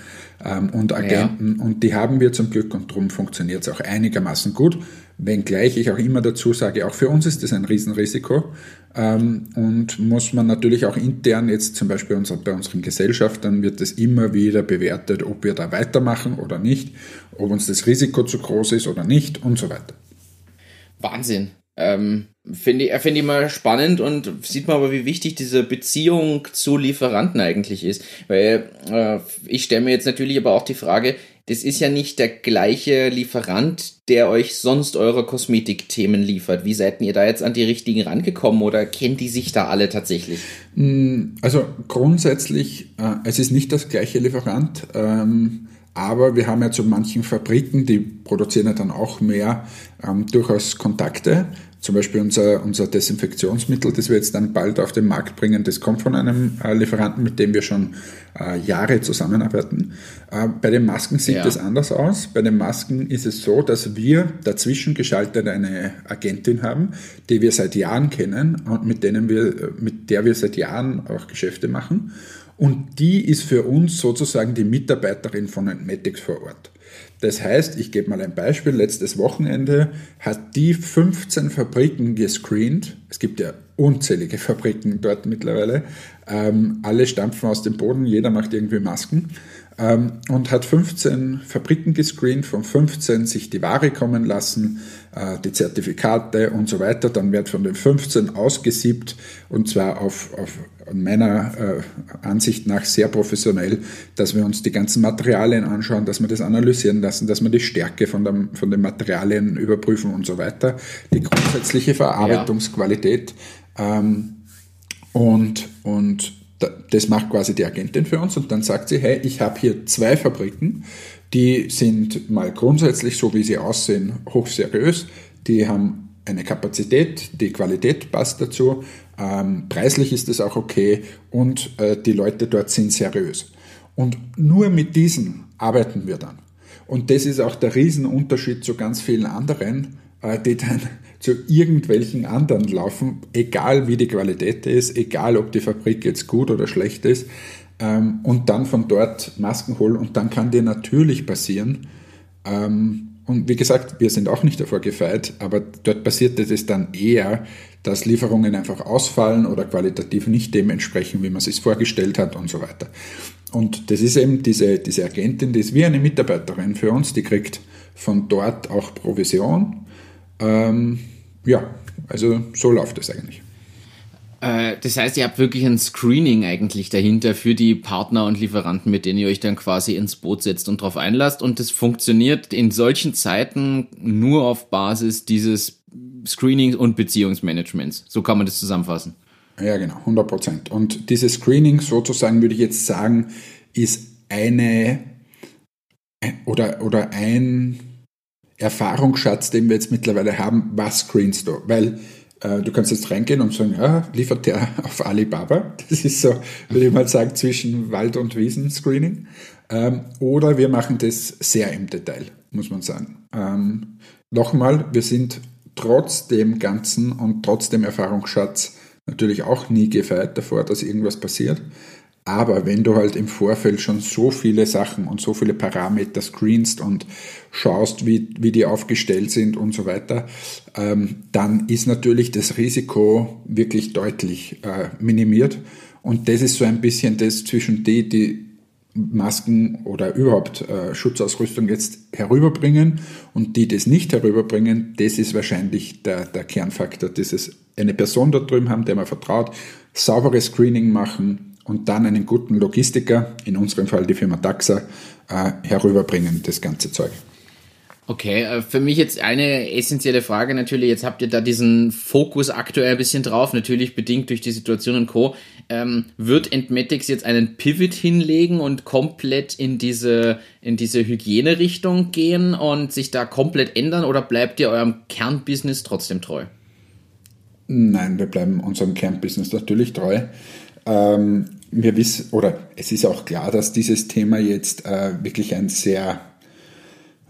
ähm, und Agenten ja. und die haben wir zum Glück und darum funktioniert es auch einigermaßen gut. Wenngleich ich auch immer dazu sage, auch für uns ist das ein Riesenrisiko ähm, und muss man natürlich auch intern jetzt zum Beispiel unser, bei unseren Gesellschaftern wird es immer wieder bewertet, ob wir da weitermachen oder nicht, ob uns das Risiko zu groß ist oder nicht und so weiter. Wahnsinn. Ähm, Finde ich, find ich mal spannend und sieht man aber, wie wichtig diese Beziehung zu Lieferanten eigentlich ist. Weil äh, ich stelle mir jetzt natürlich aber auch die Frage, das ist ja nicht der gleiche Lieferant, der euch sonst eure Kosmetikthemen liefert. Wie seid ihr da jetzt an die richtigen rangekommen oder kennt die sich da alle tatsächlich? Mm, also grundsätzlich, äh, es ist nicht das gleiche Lieferant. Ähm, aber wir haben ja zu manchen Fabriken, die produzieren ja dann auch mehr, ähm, durchaus Kontakte. Zum Beispiel unser, unser Desinfektionsmittel, das wir jetzt dann bald auf den Markt bringen, das kommt von einem äh, Lieferanten, mit dem wir schon äh, Jahre zusammenarbeiten. Äh, bei den Masken sieht ja. das anders aus. Bei den Masken ist es so, dass wir dazwischen geschaltet eine Agentin haben, die wir seit Jahren kennen und mit, denen wir, mit der wir seit Jahren auch Geschäfte machen. Und die ist für uns sozusagen die Mitarbeiterin von Entmetics vor Ort. Das heißt, ich gebe mal ein Beispiel, letztes Wochenende hat die 15 Fabriken gescreent. Es gibt ja unzählige Fabriken dort mittlerweile. Ähm, alle stampfen aus dem Boden, jeder macht irgendwie Masken. Ähm, und hat 15 Fabriken gescreent, von 15 sich die Ware kommen lassen, äh, die Zertifikate und so weiter. Dann wird von den 15 ausgesiebt und zwar auf, auf meiner äh, Ansicht nach sehr professionell, dass wir uns die ganzen Materialien anschauen, dass wir das analysieren lassen, dass wir die Stärke von, dem, von den Materialien überprüfen und so weiter, die grundsätzliche Verarbeitungsqualität. Ähm, und, und das macht quasi die Agentin für uns und dann sagt sie, hey, ich habe hier zwei Fabriken, die sind mal grundsätzlich, so wie sie aussehen, hochseriös, die haben eine Kapazität, die Qualität passt dazu, ähm, preislich ist es auch okay und äh, die Leute dort sind seriös. Und nur mit diesen arbeiten wir dann. Und das ist auch der Riesenunterschied zu ganz vielen anderen, äh, die dann zu irgendwelchen anderen laufen, egal wie die Qualität ist, egal ob die Fabrik jetzt gut oder schlecht ist, ähm, und dann von dort Masken holen. Und dann kann dir natürlich passieren, ähm, und wie gesagt, wir sind auch nicht davor gefeit, aber dort passiert es dann eher, dass Lieferungen einfach ausfallen oder qualitativ nicht dem entsprechen, wie man es sich vorgestellt hat und so weiter. Und das ist eben diese, diese Agentin, die ist wie eine Mitarbeiterin für uns, die kriegt von dort auch Provision. Ähm, ja, also so läuft es eigentlich. Äh, das heißt, ihr habt wirklich ein Screening eigentlich dahinter für die Partner und Lieferanten, mit denen ihr euch dann quasi ins Boot setzt und darauf einlasst. Und das funktioniert in solchen Zeiten nur auf Basis dieses Screenings und Beziehungsmanagements. So kann man das zusammenfassen. Ja, genau, 100 Prozent. Und dieses Screening sozusagen, würde ich jetzt sagen, ist eine oder, oder ein Erfahrungsschatz, den wir jetzt mittlerweile haben, was screenst du? Weil äh, du kannst jetzt reingehen und sagen, ja, liefert der auf Alibaba. Das ist so, würde ich mal sagen, zwischen Wald- und Wiesen-Screening. Ähm, oder wir machen das sehr im Detail, muss man sagen. Ähm, nochmal, wir sind trotz dem Ganzen und trotz dem Erfahrungsschatz natürlich auch nie gefeit davor, dass irgendwas passiert. Aber wenn du halt im Vorfeld schon so viele Sachen und so viele Parameter screenst und schaust, wie, wie die aufgestellt sind und so weiter, ähm, dann ist natürlich das Risiko wirklich deutlich äh, minimiert. Und das ist so ein bisschen das zwischen die, die Masken oder überhaupt äh, Schutzausrüstung jetzt herüberbringen und die das nicht herüberbringen, das ist wahrscheinlich der, der Kernfaktor, dieses eine Person dort drüben haben, der man vertraut, sauberes Screening machen, und dann einen guten Logistiker, in unserem Fall die Firma Daxa, äh, herüberbringen, das ganze Zeug. Okay, äh, für mich jetzt eine essentielle Frage natürlich. Jetzt habt ihr da diesen Fokus aktuell ein bisschen drauf, natürlich bedingt durch die Situation und Co. Ähm, wird Entmetics jetzt einen Pivot hinlegen und komplett in diese, in diese Hygienerichtung gehen und sich da komplett ändern oder bleibt ihr eurem Kernbusiness trotzdem treu? Nein, wir bleiben unserem Kernbusiness natürlich treu. Ähm, wir wissen, oder es ist auch klar, dass dieses Thema jetzt äh, wirklich ein sehr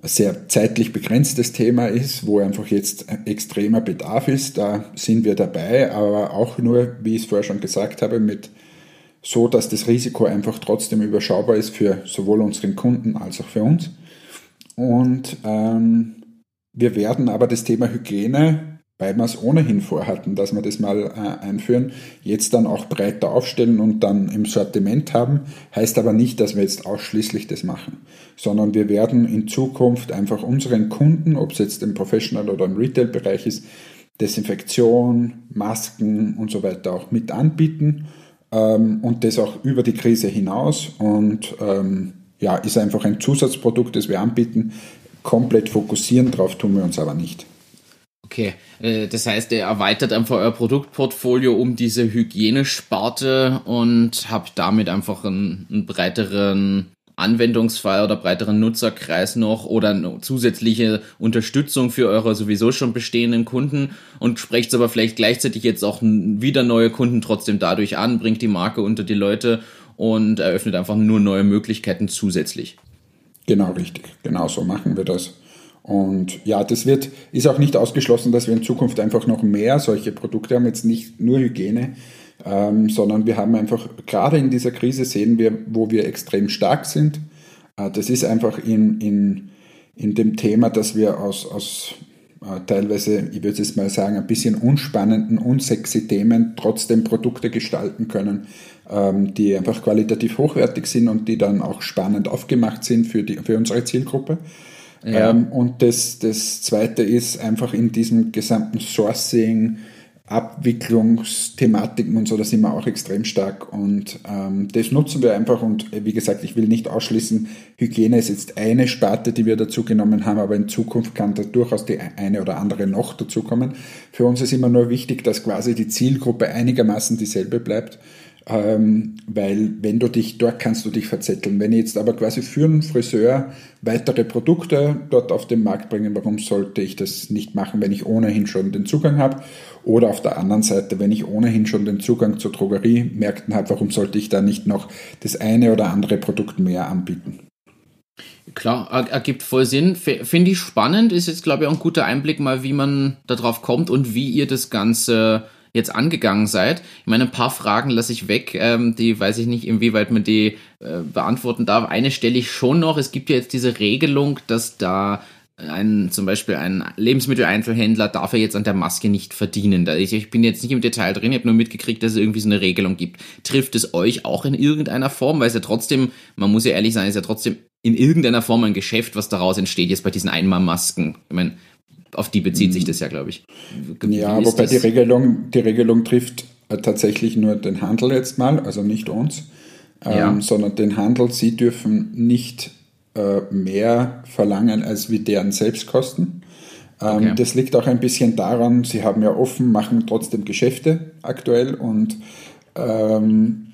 sehr zeitlich begrenztes Thema ist, wo einfach jetzt extremer Bedarf ist, da sind wir dabei, aber auch nur, wie ich es vorher schon gesagt habe, mit so, dass das Risiko einfach trotzdem überschaubar ist für sowohl unseren Kunden als auch für uns. Und ähm, wir werden aber das Thema Hygiene weil wir es ohnehin vorhatten, dass wir das mal äh, einführen, jetzt dann auch breiter aufstellen und dann im Sortiment haben, heißt aber nicht, dass wir jetzt ausschließlich das machen, sondern wir werden in Zukunft einfach unseren Kunden, ob es jetzt im Professional- oder im Retail-Bereich ist, Desinfektion, Masken und so weiter auch mit anbieten ähm, und das auch über die Krise hinaus und ähm, ja, ist einfach ein Zusatzprodukt, das wir anbieten. Komplett fokussieren drauf tun wir uns aber nicht. Okay, äh, das heißt, ihr erweitert einfach euer Produktportfolio um diese Hygienesparte und habt damit einfach einen, einen breiteren Anwendungsfall oder breiteren Nutzerkreis noch oder eine zusätzliche Unterstützung für eure sowieso schon bestehenden Kunden und sprecht aber vielleicht gleichzeitig jetzt auch wieder neue Kunden trotzdem dadurch an, bringt die Marke unter die Leute und eröffnet einfach nur neue Möglichkeiten zusätzlich. Genau richtig, genau so machen wir das. Und ja, das wird, ist auch nicht ausgeschlossen, dass wir in Zukunft einfach noch mehr solche Produkte haben, jetzt nicht nur Hygiene, ähm, sondern wir haben einfach, gerade in dieser Krise sehen wir, wo wir extrem stark sind. Äh, das ist einfach in, in, in dem Thema, dass wir aus, aus äh, teilweise, ich würde es mal sagen, ein bisschen unspannenden, unsexy Themen trotzdem Produkte gestalten können, ähm, die einfach qualitativ hochwertig sind und die dann auch spannend aufgemacht sind für, die, für unsere Zielgruppe. Ja. Ähm, und das, das Zweite ist einfach in diesem gesamten Sourcing, Abwicklungsthematiken und so, da sind wir auch extrem stark und ähm, das nutzen wir einfach und äh, wie gesagt, ich will nicht ausschließen, Hygiene ist jetzt eine Sparte, die wir dazu genommen haben, aber in Zukunft kann da durchaus die eine oder andere noch dazukommen. Für uns ist immer nur wichtig, dass quasi die Zielgruppe einigermaßen dieselbe bleibt weil wenn du dich, dort kannst du dich verzetteln. Wenn ich jetzt aber quasi für einen Friseur weitere Produkte dort auf den Markt bringe, warum sollte ich das nicht machen, wenn ich ohnehin schon den Zugang habe? Oder auf der anderen Seite, wenn ich ohnehin schon den Zugang zu Drogeriemärkten habe, warum sollte ich da nicht noch das eine oder andere Produkt mehr anbieten? Klar, ergibt voll Sinn. Finde ich spannend, ist jetzt, glaube ich, auch ein guter Einblick mal, wie man darauf kommt und wie ihr das Ganze jetzt angegangen seid. Ich meine, ein paar Fragen lasse ich weg, ähm, die weiß ich nicht, inwieweit man die äh, beantworten darf. Eine stelle ich schon noch. Es gibt ja jetzt diese Regelung, dass da ein, zum Beispiel ein Lebensmitteleinzelhändler darf er jetzt an der Maske nicht verdienen. Ich, ich bin jetzt nicht im Detail drin, ich habe nur mitgekriegt, dass es irgendwie so eine Regelung gibt. Trifft es euch auch in irgendeiner Form? Weil es ja trotzdem, man muss ja ehrlich sein, es ist ja trotzdem in irgendeiner Form ein Geschäft, was daraus entsteht, jetzt bei diesen Einmalmasken. Ich meine, auf die bezieht sich mhm. das ja, glaube ich. Wie ja, wobei die Regelung, die Regelung trifft äh, tatsächlich nur den Handel jetzt mal, also nicht uns, ähm, ja. sondern den Handel. Sie dürfen nicht äh, mehr verlangen als wie deren Selbstkosten. Ähm, okay. Das liegt auch ein bisschen daran, sie haben ja offen, machen trotzdem Geschäfte aktuell und ähm,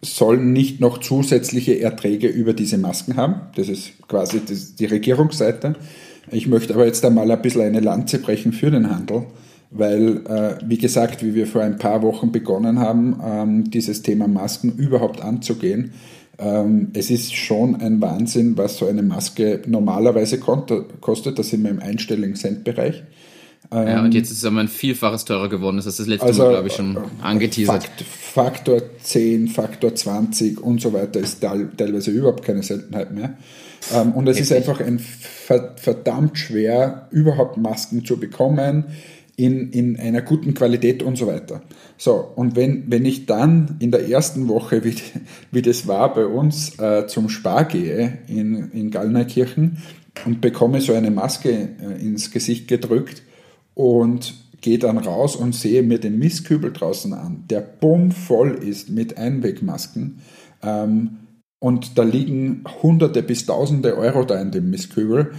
sollen nicht noch zusätzliche Erträge über diese Masken haben. Das ist quasi die Regierungsseite. Ich möchte aber jetzt einmal ein bisschen eine Lanze brechen für den Handel, weil, äh, wie gesagt, wie wir vor ein paar Wochen begonnen haben, ähm, dieses Thema Masken überhaupt anzugehen, ähm, es ist schon ein Wahnsinn, was so eine Maske normalerweise kostet. Da sind wir im einstelligen Centbereich. Ja, und jetzt ist es aber ein Vielfaches teurer geworden. Das ist das letzte also, Mal, glaube ich, schon äh, angeteasert. Fakt, Faktor 10, Faktor 20 und so weiter ist teilweise überhaupt keine Seltenheit mehr. Ähm, und es ist einfach ein verdammt schwer, überhaupt Masken zu bekommen in, in einer guten Qualität und so weiter. So, und wenn, wenn ich dann in der ersten Woche, wie, wie das war bei uns, äh, zum Spar gehe in, in Gallnerkirchen und bekomme so eine Maske äh, ins Gesicht gedrückt und gehe dann raus und sehe mir den Mistkübel draußen an, der bummvoll ist mit Einwegmasken. Ähm, und da liegen Hunderte bis Tausende Euro da in dem Mistkübel.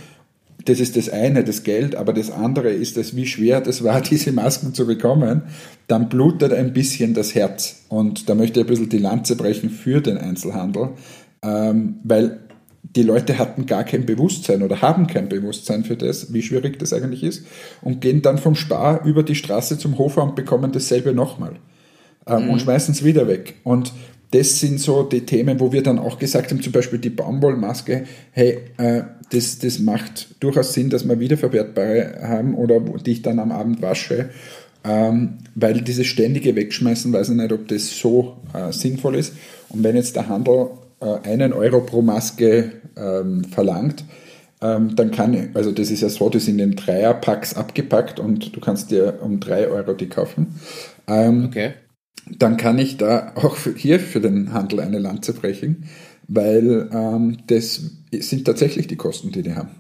Das ist das eine, das Geld, aber das andere ist es, wie schwer das war, diese Masken zu bekommen. Dann blutet ein bisschen das Herz. Und da möchte ich ein bisschen die Lanze brechen für den Einzelhandel, ähm, weil die Leute hatten gar kein Bewusstsein oder haben kein Bewusstsein für das, wie schwierig das eigentlich ist, und gehen dann vom Spar über die Straße zum Hofer und bekommen dasselbe nochmal. Ähm, mhm. Und schmeißen es wieder weg. Und das sind so die Themen, wo wir dann auch gesagt haben, zum Beispiel die Baumwollmaske, hey, äh, das, das macht durchaus Sinn, dass wir wiederverwertbare haben oder die ich dann am Abend wasche. Ähm, weil dieses ständige Wegschmeißen, weiß ich nicht, ob das so äh, sinnvoll ist. Und wenn jetzt der Handel äh, einen Euro pro Maske ähm, verlangt, ähm, dann kann, also das ist ja so, die sind in Dreierpacks abgepackt und du kannst dir um drei Euro die kaufen. Ähm, okay. Dann kann ich da auch hier für den Handel eine Lanze brechen, weil ähm, das sind tatsächlich die Kosten, die die haben.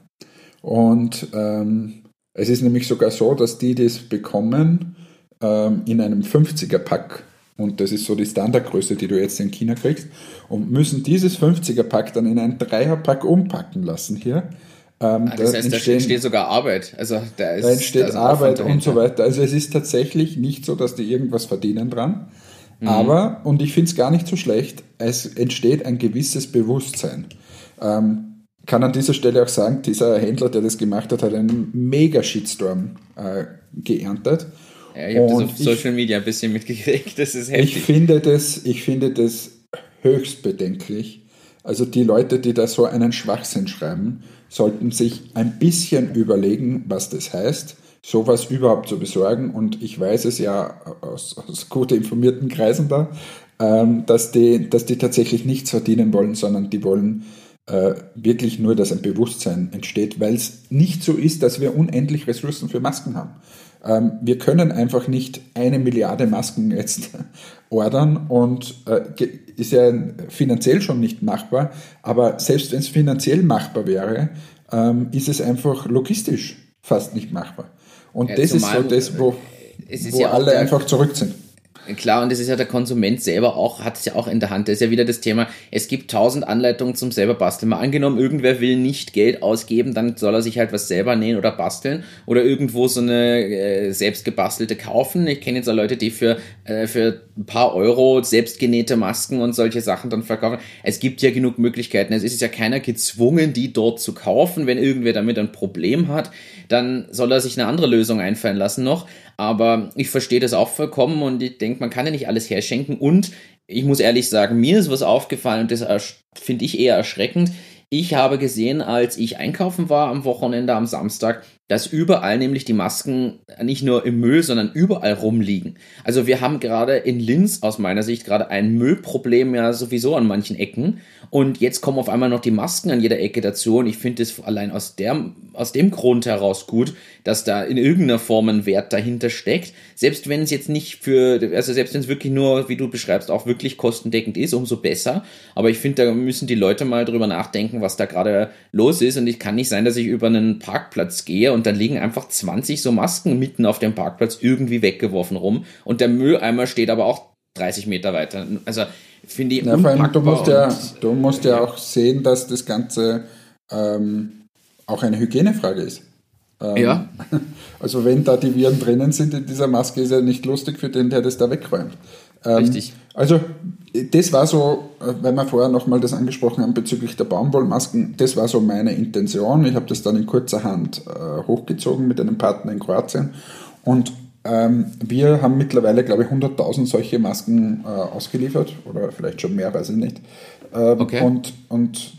Und ähm, es ist nämlich sogar so, dass die das bekommen ähm, in einem 50er-Pack. Und das ist so die Standardgröße, die du jetzt in China kriegst. Und müssen dieses 50er-Pack dann in ein Dreier-Pack umpacken lassen hier. Ähm, ah, das heißt, da entsteht sogar Arbeit. Also da, ist, da entsteht also Arbeit und so weiter. Also es ist tatsächlich nicht so, dass die irgendwas verdienen dran. Mhm. Aber, und ich finde es gar nicht so schlecht, es entsteht ein gewisses Bewusstsein. Ähm, kann an dieser Stelle auch sagen, dieser Händler, der das gemacht hat, hat einen mega Shitstorm äh, geerntet. Ja, ich habe das auf Social Media ein bisschen mitgekriegt. Das ist heftig. Ich finde das, ich finde das höchst bedenklich. Also die Leute, die da so einen Schwachsinn schreiben, sollten sich ein bisschen überlegen, was das heißt, sowas überhaupt zu besorgen. Und ich weiß es ja aus, aus gut informierten Kreisen da, ähm, dass, die, dass die tatsächlich nichts verdienen wollen, sondern die wollen äh, wirklich nur, dass ein Bewusstsein entsteht, weil es nicht so ist, dass wir unendlich Ressourcen für Masken haben. Ähm, wir können einfach nicht eine Milliarde Masken jetzt ordern und äh, ist ja finanziell schon nicht machbar, aber selbst wenn es finanziell machbar wäre, ähm, ist es einfach logistisch fast nicht machbar. Und ja, das ist so das, wo, wo ja alle einfach zurück sind. Klar, und das ist ja der Konsument selber auch, hat es ja auch in der Hand. Das ist ja wieder das Thema, es gibt tausend Anleitungen zum selber basteln. Mal angenommen, irgendwer will nicht Geld ausgeben, dann soll er sich halt was selber nähen oder basteln oder irgendwo so eine äh, selbst gebastelte kaufen. Ich kenne jetzt auch Leute, die für, äh, für ein paar Euro selbstgenähte Masken und solche Sachen dann verkaufen. Es gibt ja genug Möglichkeiten. Es ist ja keiner gezwungen, die dort zu kaufen. Wenn irgendwer damit ein Problem hat, dann soll er sich eine andere Lösung einfallen lassen noch. Aber ich verstehe das auch vollkommen und ich denke, man kann ja nicht alles herschenken. Und ich muss ehrlich sagen, mir ist was aufgefallen und das finde ich eher erschreckend. Ich habe gesehen, als ich einkaufen war am Wochenende, am Samstag, dass überall nämlich die Masken nicht nur im Müll, sondern überall rumliegen. Also wir haben gerade in Linz aus meiner Sicht gerade ein Müllproblem ja sowieso an manchen Ecken. Und jetzt kommen auf einmal noch die Masken an jeder Ecke dazu. Und ich finde es allein aus, der, aus dem Grund heraus gut, dass da in irgendeiner Form ein Wert dahinter steckt. Selbst wenn es jetzt nicht für, also selbst wenn es wirklich nur, wie du beschreibst, auch wirklich kostendeckend ist, umso besser. Aber ich finde, da müssen die Leute mal drüber nachdenken, was da gerade los ist. Und ich kann nicht sein, dass ich über einen Parkplatz gehe und dann liegen einfach 20 so Masken mitten auf dem Parkplatz irgendwie weggeworfen rum. Und der Mülleimer steht aber auch 30 Meter weiter. Also finde ich. Ja, vor allem, du musst ja, du musst ja auch sehen, dass das Ganze ähm, auch eine Hygienefrage ist. Ähm, ja. Also wenn da die Viren drinnen sind in dieser Maske, ist ja nicht lustig für den, der das da wegräumt. Ähm, Richtig. Also das war so, äh, weil wir vorher nochmal das angesprochen haben bezüglich der Baumwollmasken, das war so meine Intention. Ich habe das dann in kurzer Hand äh, hochgezogen mit einem Partner in Kroatien und ähm, wir haben mittlerweile, glaube ich, 100.000 solche Masken äh, ausgeliefert oder vielleicht schon mehr, weiß ich nicht. Ähm, okay. und, und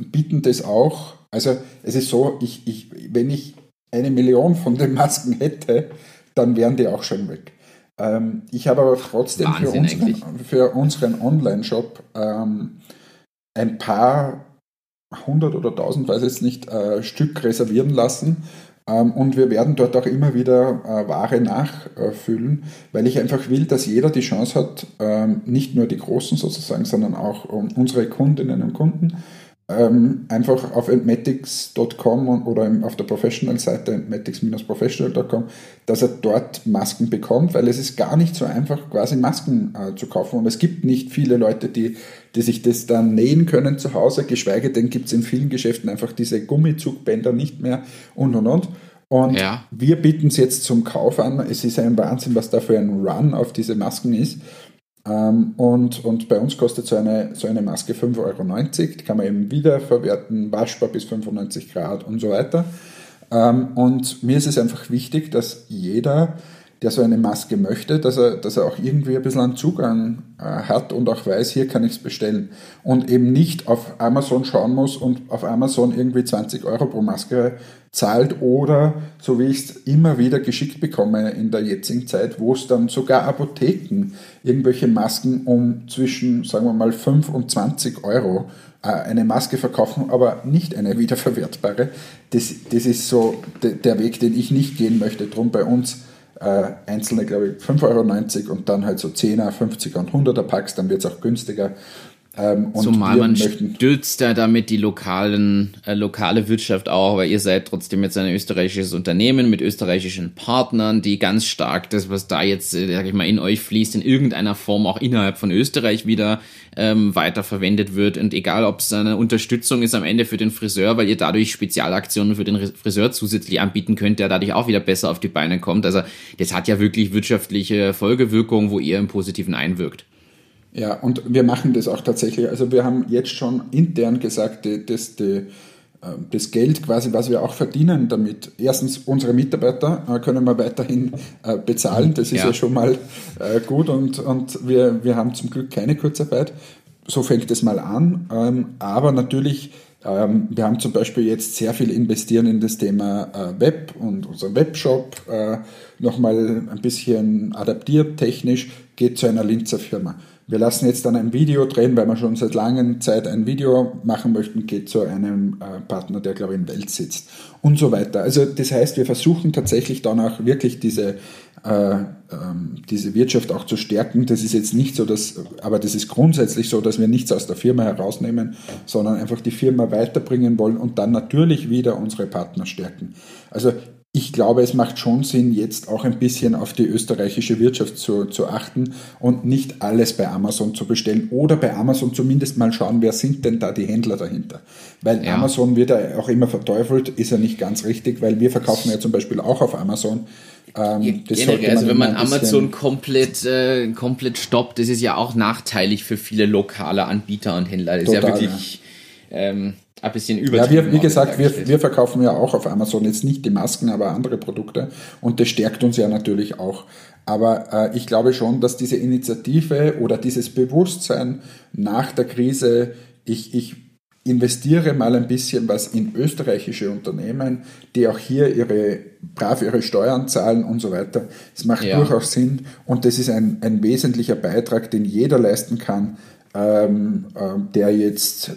bieten das auch. Also es ist so, ich, ich, wenn ich eine Million von den Masken hätte, dann wären die auch schon weg. Ähm, ich habe aber trotzdem für unseren, für unseren Online-Shop ähm, ein paar hundert oder tausend, weiß ich jetzt nicht, äh, Stück reservieren lassen. Ähm, und wir werden dort auch immer wieder äh, Ware nachfüllen, weil ich einfach will, dass jeder die Chance hat, ähm, nicht nur die Großen sozusagen, sondern auch unsere Kundinnen und Kunden, ähm, einfach auf entmatics.com oder auf der Professional-Seite entmatics-professional.com, dass er dort Masken bekommt, weil es ist gar nicht so einfach, quasi Masken äh, zu kaufen. Und es gibt nicht viele Leute, die, die sich das dann nähen können zu Hause, geschweige denn gibt es in vielen Geschäften einfach diese Gummizugbänder nicht mehr und und und. Und ja. wir bieten es jetzt zum Kauf an. Es ist ein Wahnsinn, was da für ein Run auf diese Masken ist. Ähm, und, und bei uns kostet so eine, so eine Maske 5,90 Euro. Die kann man eben wiederverwerten, waschbar bis 95 Grad und so weiter. Ähm, und mir ist es einfach wichtig, dass jeder, der so eine Maske möchte, dass er, dass er auch irgendwie ein bisschen einen Zugang äh, hat und auch weiß, hier kann ich es bestellen. Und eben nicht auf Amazon schauen muss und auf Amazon irgendwie 20 Euro pro Maske zahlt oder, so wie ich es immer wieder geschickt bekomme in der jetzigen Zeit, wo es dann sogar Apotheken irgendwelche Masken um zwischen, sagen wir mal, 5 und 20 Euro äh, eine Maske verkaufen, aber nicht eine wiederverwertbare. Das, das ist so der Weg, den ich nicht gehen möchte. Drum bei uns äh, einzelne, glaube ich, 5,90 Euro und dann halt so 10er, 50er und 100er Packs, dann wird es auch günstiger. Ähm, Zumal man stützt ja damit die lokalen, äh, lokale Wirtschaft auch, weil ihr seid trotzdem jetzt ein österreichisches Unternehmen mit österreichischen Partnern, die ganz stark das, was da jetzt, äh, sag ich mal, in euch fließt, in irgendeiner Form auch innerhalb von Österreich wieder ähm, weiterverwendet wird. Und egal, ob es eine Unterstützung ist am Ende für den Friseur, weil ihr dadurch Spezialaktionen für den Friseur zusätzlich anbieten könnt, der dadurch auch wieder besser auf die Beine kommt. Also das hat ja wirklich wirtschaftliche Folgewirkung, wo ihr im Positiven einwirkt. Ja, und wir machen das auch tatsächlich. Also wir haben jetzt schon intern gesagt, dass die, ähm, das Geld quasi, was wir auch verdienen damit, erstens unsere Mitarbeiter äh, können wir weiterhin äh, bezahlen, das ist ja, ja schon mal äh, gut und, und wir, wir haben zum Glück keine Kurzarbeit. So fängt es mal an, ähm, aber natürlich ähm, wir haben zum Beispiel jetzt sehr viel investieren in das Thema Web und unser Webshop nochmal ein bisschen adaptiert technisch, geht zu einer Linzer Firma. Wir lassen jetzt dann ein Video drehen, weil wir schon seit langer Zeit ein Video machen möchten, geht zu einem äh, Partner, der, glaube ich, in Welt sitzt und so weiter. Also das heißt, wir versuchen tatsächlich dann auch wirklich diese, äh, ähm, diese Wirtschaft auch zu stärken. Das ist jetzt nicht so, dass, aber das ist grundsätzlich so, dass wir nichts aus der Firma herausnehmen, sondern einfach die Firma weiterbringen wollen und dann natürlich wieder unsere Partner stärken. Also ich glaube, es macht schon Sinn, jetzt auch ein bisschen auf die österreichische Wirtschaft zu, zu achten und nicht alles bei Amazon zu bestellen oder bei Amazon zumindest mal schauen, wer sind denn da die Händler dahinter. Weil ja. Amazon wird ja auch immer verteufelt, ist ja nicht ganz richtig, weil wir verkaufen ja zum Beispiel auch auf Amazon. Ähm, Generell, also wenn man Amazon komplett, äh, komplett stoppt, das ist ja auch nachteilig für viele lokale Anbieter und Händler. Das total, ist ja wirklich... Ja. Ähm, ein bisschen übertrieben. Ja, wir, wie gesagt, wir, wir verkaufen ja auch auf Amazon jetzt nicht die Masken, aber andere Produkte und das stärkt uns ja natürlich auch. Aber äh, ich glaube schon, dass diese Initiative oder dieses Bewusstsein nach der Krise, ich, ich investiere mal ein bisschen was in österreichische Unternehmen, die auch hier ihre brav ihre Steuern zahlen und so weiter. Das macht ja. durchaus Sinn und das ist ein, ein wesentlicher Beitrag, den jeder leisten kann, ähm, äh, der, jetzt, äh,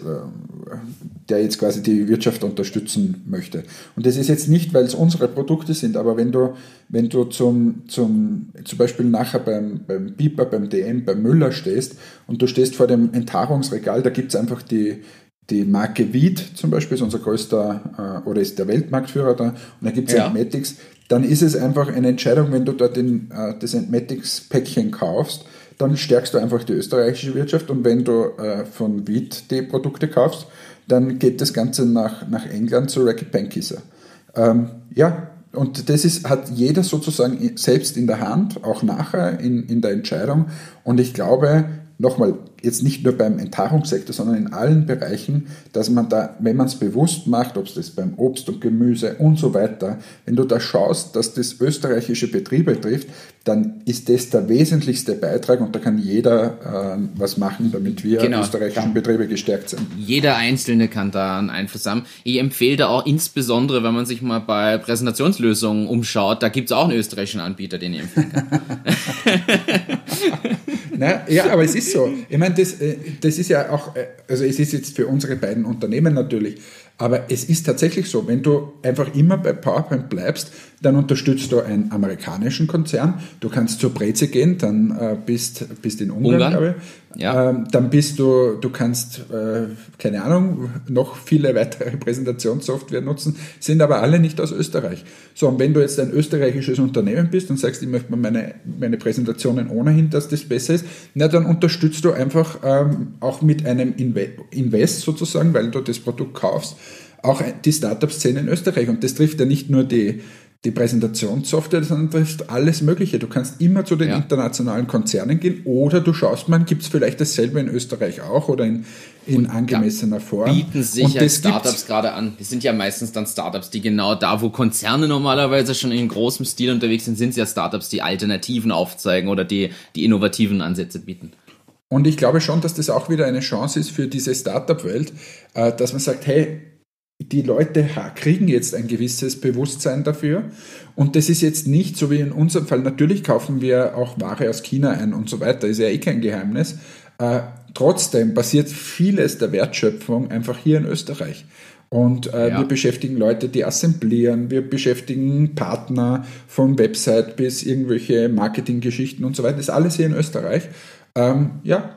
der jetzt quasi die Wirtschaft unterstützen möchte. Und das ist jetzt nicht, weil es unsere Produkte sind, aber wenn du, wenn du zum, zum, zum Beispiel nachher beim, beim Piper, beim DM, beim Müller stehst und du stehst vor dem Enthaarungsregal, da gibt es einfach die, die Marke Wied zum Beispiel, ist unser größter äh, oder ist der Weltmarktführer da, und da gibt es ja. Entmatics, dann ist es einfach eine Entscheidung, wenn du da den, äh, das Entmatics-Päckchen kaufst, dann stärkst du einfach die österreichische Wirtschaft und wenn du äh, von Wied die Produkte kaufst, dann geht das Ganze nach, nach England zu Racket Pankisser. Ähm, ja, und das ist, hat jeder sozusagen selbst in der Hand, auch nachher in, in der Entscheidung. Und ich glaube, nochmal, jetzt nicht nur beim Enthaarungssektor, sondern in allen Bereichen, dass man da, wenn man es bewusst macht, ob es das beim Obst und Gemüse und so weiter, wenn du da schaust, dass das österreichische Betriebe trifft, dann ist das der wesentlichste Beitrag und da kann jeder äh, was machen, damit wir genau, österreichischen Betriebe gestärkt sind. Jeder Einzelne kann da einen Einfluss haben. Ich empfehle da auch insbesondere, wenn man sich mal bei Präsentationslösungen umschaut, da gibt es auch einen österreichischen Anbieter, den ich empfehlen kann. Na, ja, aber es ist so. Ich meine, das, äh, das ist ja auch, äh, also es ist jetzt für unsere beiden Unternehmen natürlich, aber es ist tatsächlich so, wenn du einfach immer bei PowerPoint bleibst, dann unterstützt du einen amerikanischen Konzern. Du kannst zur Preze gehen, dann äh, bist, bist in Ungarn, Ungarn? glaube ich. Ja. Ähm, dann bist du, du kannst, äh, keine Ahnung, noch viele weitere Präsentationssoftware nutzen, sind aber alle nicht aus Österreich. So, und wenn du jetzt ein österreichisches Unternehmen bist und sagst, ich möchte meine, meine Präsentationen ohnehin, dass das besser ist, na, dann unterstützt du einfach ähm, auch mit einem Invest sozusagen, weil du das Produkt kaufst, auch die Startup-Szene in Österreich. Und das trifft ja nicht nur die, die Präsentationssoftware, sondern das ist alles Mögliche. Du kannst immer zu den ja. internationalen Konzernen gehen oder du schaust mal, gibt es vielleicht dasselbe in Österreich auch oder in, in angemessener Form. Bieten sich ja Startups gerade an. Die sind ja meistens dann Startups, die genau da, wo Konzerne normalerweise schon in großem Stil unterwegs sind, sind es ja Startups, die Alternativen aufzeigen oder die, die innovativen Ansätze bieten. Und ich glaube schon, dass das auch wieder eine Chance ist für diese Startup-Welt, äh, dass man sagt, hey, die Leute kriegen jetzt ein gewisses Bewusstsein dafür. Und das ist jetzt nicht so wie in unserem Fall. Natürlich kaufen wir auch Ware aus China ein und so weiter, ist ja eh kein Geheimnis. Äh, trotzdem passiert vieles der Wertschöpfung einfach hier in Österreich. Und äh, ja. wir beschäftigen Leute, die assemblieren, wir beschäftigen Partner von Website bis irgendwelche Marketinggeschichten und so weiter. Das ist alles hier in Österreich. Ähm, ja,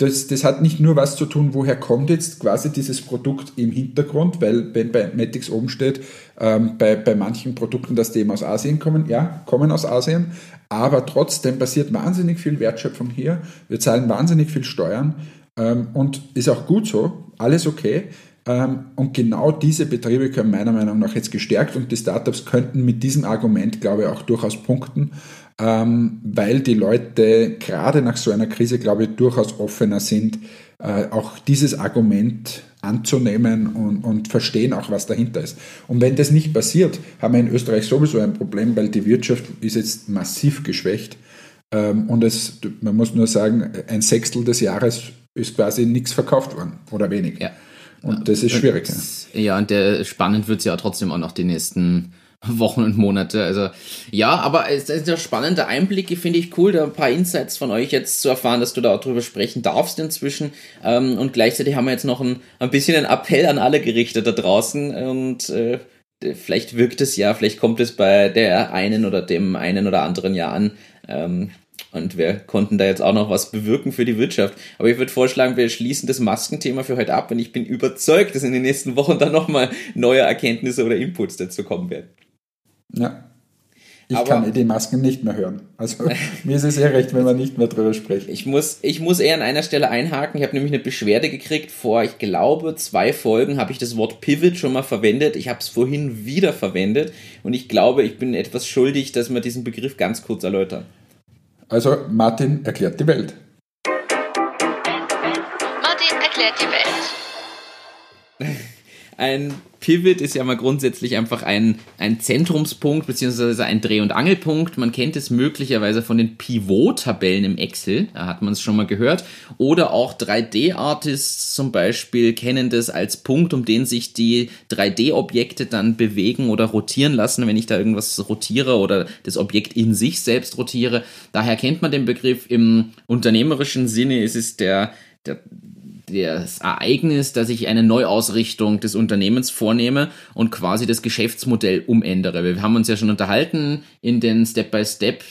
das, das hat nicht nur was zu tun, woher kommt jetzt quasi dieses Produkt im Hintergrund, weil wenn bei Matix oben steht, ähm, bei, bei manchen Produkten, dass die eben aus Asien kommen, ja, kommen aus Asien, aber trotzdem passiert wahnsinnig viel Wertschöpfung hier, wir zahlen wahnsinnig viel Steuern. Ähm, und ist auch gut so, alles okay. Ähm, und genau diese Betriebe können meiner Meinung nach jetzt gestärkt und die Startups könnten mit diesem Argument, glaube ich, auch durchaus punkten ähm, weil die Leute gerade nach so einer Krise, glaube ich, durchaus offener sind, äh, auch dieses Argument anzunehmen und, und verstehen auch, was dahinter ist. Und wenn das nicht passiert, haben wir in Österreich sowieso ein Problem, weil die Wirtschaft ist jetzt massiv geschwächt. Ähm, und es, man muss nur sagen, ein Sechstel des Jahres ist quasi nichts verkauft worden oder wenig. Ja. Und das ist schwierig. Ja, und der, spannend wird es ja trotzdem auch noch die nächsten Wochen und Monate. Also ja, aber es ist ja spannende Einblicke, finde ich cool, da ein paar Insights von euch jetzt zu erfahren, dass du da auch drüber sprechen darfst inzwischen. Ähm, und gleichzeitig haben wir jetzt noch ein, ein bisschen einen Appell an alle Gerichte da draußen und äh, vielleicht wirkt es ja, vielleicht kommt es bei der einen oder dem einen oder anderen ja an. Ähm, und wir konnten da jetzt auch noch was bewirken für die Wirtschaft. Aber ich würde vorschlagen, wir schließen das Maskenthema für heute ab und ich bin überzeugt, dass in den nächsten Wochen dann nochmal neue Erkenntnisse oder Inputs dazu kommen werden. Ja. Ich aber, kann die Masken nicht mehr hören. Also mir ist es eher recht, wenn man nicht mehr drüber spricht. Ich muss, ich muss eher an einer Stelle einhaken. Ich habe nämlich eine Beschwerde gekriegt. Vor, ich glaube, zwei Folgen habe ich das Wort Pivot schon mal verwendet. Ich habe es vorhin wieder verwendet. Und ich glaube, ich bin etwas schuldig, dass wir diesen Begriff ganz kurz erläutern. Also Martin erklärt die Welt. Martin erklärt die Welt. Ein Pivot ist ja mal grundsätzlich einfach ein, ein Zentrumspunkt beziehungsweise ein Dreh- und Angelpunkt. Man kennt es möglicherweise von den Pivot-Tabellen im Excel, da hat man es schon mal gehört. Oder auch 3D-Artists zum Beispiel kennen das als Punkt, um den sich die 3D-Objekte dann bewegen oder rotieren lassen, wenn ich da irgendwas rotiere oder das Objekt in sich selbst rotiere. Daher kennt man den Begriff im unternehmerischen Sinne, ist es der, der das Ereignis, dass ich eine Neuausrichtung des Unternehmens vornehme und quasi das Geschäftsmodell umändere. Wir haben uns ja schon unterhalten in den Step-by-Step,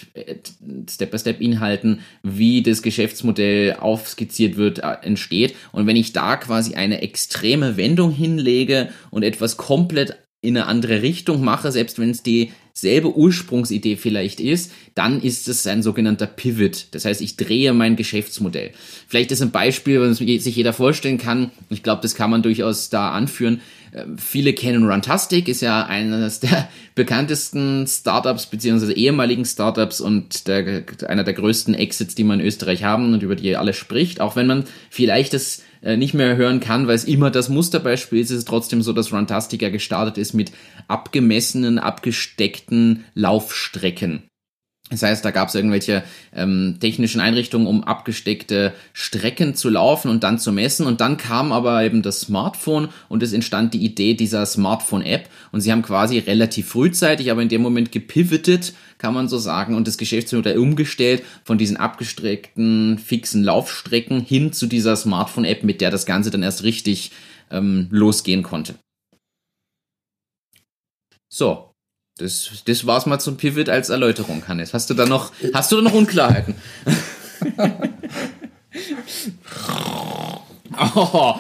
Step-by-Step-Inhalten, wie das Geschäftsmodell aufskizziert wird, äh, entsteht. Und wenn ich da quasi eine extreme Wendung hinlege und etwas komplett in eine andere Richtung mache, selbst wenn es dieselbe Ursprungsidee vielleicht ist, dann ist es ein sogenannter Pivot. Das heißt, ich drehe mein Geschäftsmodell. Vielleicht ist ein Beispiel, was sich jeder vorstellen kann. Ich glaube, das kann man durchaus da anführen. Ähm, viele kennen Runtastic, ist ja eines der bekanntesten Startups beziehungsweise ehemaligen Startups und der, einer der größten Exits, die wir in Österreich haben und über die alle spricht. Auch wenn man vielleicht das äh, nicht mehr hören kann, weil es immer das Musterbeispiel ist, ist es trotzdem so, dass Runtastic gestartet ist mit abgemessenen, abgesteckten Laufstrecken. Das heißt, da gab es irgendwelche ähm, technischen Einrichtungen, um abgesteckte Strecken zu laufen und dann zu messen. Und dann kam aber eben das Smartphone und es entstand die Idee dieser Smartphone-App. Und sie haben quasi relativ frühzeitig, aber in dem Moment gepivotet, kann man so sagen, und das Geschäftsmodell umgestellt von diesen abgestreckten, fixen Laufstrecken hin zu dieser Smartphone-App, mit der das Ganze dann erst richtig ähm, losgehen konnte. So, das, das war's mal zum Pivot als Erläuterung, Hannes. Hast du da noch, hast du da noch Unklarheiten? oh, oh,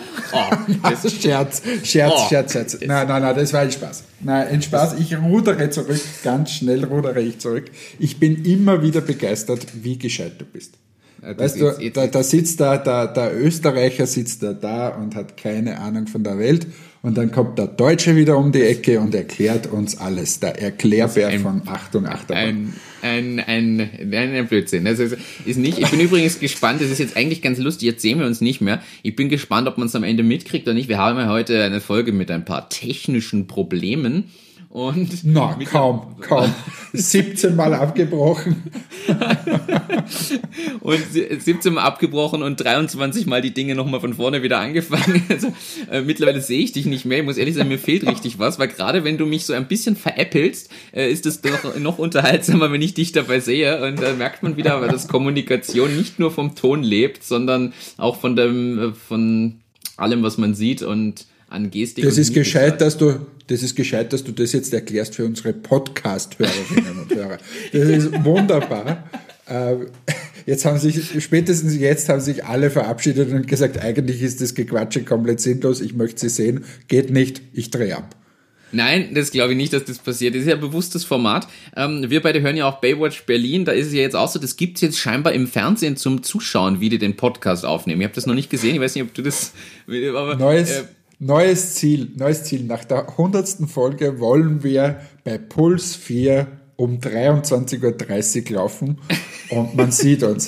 das ist Scherz, Scherz, oh. Scherz, Scherz. Nein, nein, nein, das war ein Spaß. Nein, ein Spaß. Ich rudere zurück, ganz schnell rudere ich zurück. Ich bin immer wieder begeistert, wie gescheit du bist. Ja, weißt du, da, da sitzt da, der, der Österreicher sitzt da da und hat keine Ahnung von der Welt Und dann kommt der Deutsche wieder um die Ecke und erklärt uns alles. Der Erklärbär ein, von Achtung, Achterbahn. Ein, ein, ein, ein, Blödsinn. Das ist, ist nicht, ich bin übrigens gespannt, das ist jetzt eigentlich ganz lustig, jetzt sehen wir uns nicht mehr. Ich bin gespannt, ob man es am Ende mitkriegt oder nicht. Wir haben ja heute eine Folge mit ein paar technischen Problemen. Und Na, kaum, kaum. 17 Mal abgebrochen. und 17 Mal abgebrochen und 23 Mal die Dinge nochmal von vorne wieder angefangen. Also, äh, mittlerweile sehe ich dich nicht mehr. Ich muss ehrlich sagen, mir fehlt richtig was, weil gerade wenn du mich so ein bisschen veräppelst, äh, ist es doch noch unterhaltsamer, wenn ich dich dabei sehe. Und da merkt man wieder, dass Kommunikation nicht nur vom Ton lebt, sondern auch von dem, äh, von allem, was man sieht und an Gestik. Das ist gescheit, dass du, das ist gescheit, dass du das jetzt erklärst für unsere Podcast-Hörerinnen und Hörer. Das ist wunderbar. Äh, jetzt haben sich, spätestens jetzt haben sich alle verabschiedet und gesagt, eigentlich ist das Gequatsche komplett sinnlos, ich möchte sie sehen, geht nicht, ich drehe ab. Nein, das glaube ich nicht, dass das passiert. Das ist ja ein bewusstes Format. Ähm, wir beide hören ja auch Baywatch Berlin. Da ist es ja jetzt auch so, das gibt's jetzt scheinbar im Fernsehen zum Zuschauen, wie die den Podcast aufnehmen. Ich habe das noch nicht gesehen. Ich weiß nicht, ob du das... Aber, Neues, äh, Neues Ziel, neues Ziel. Nach der hundertsten Folge wollen wir bei Puls 4 um 23.30 Uhr laufen und man sieht uns.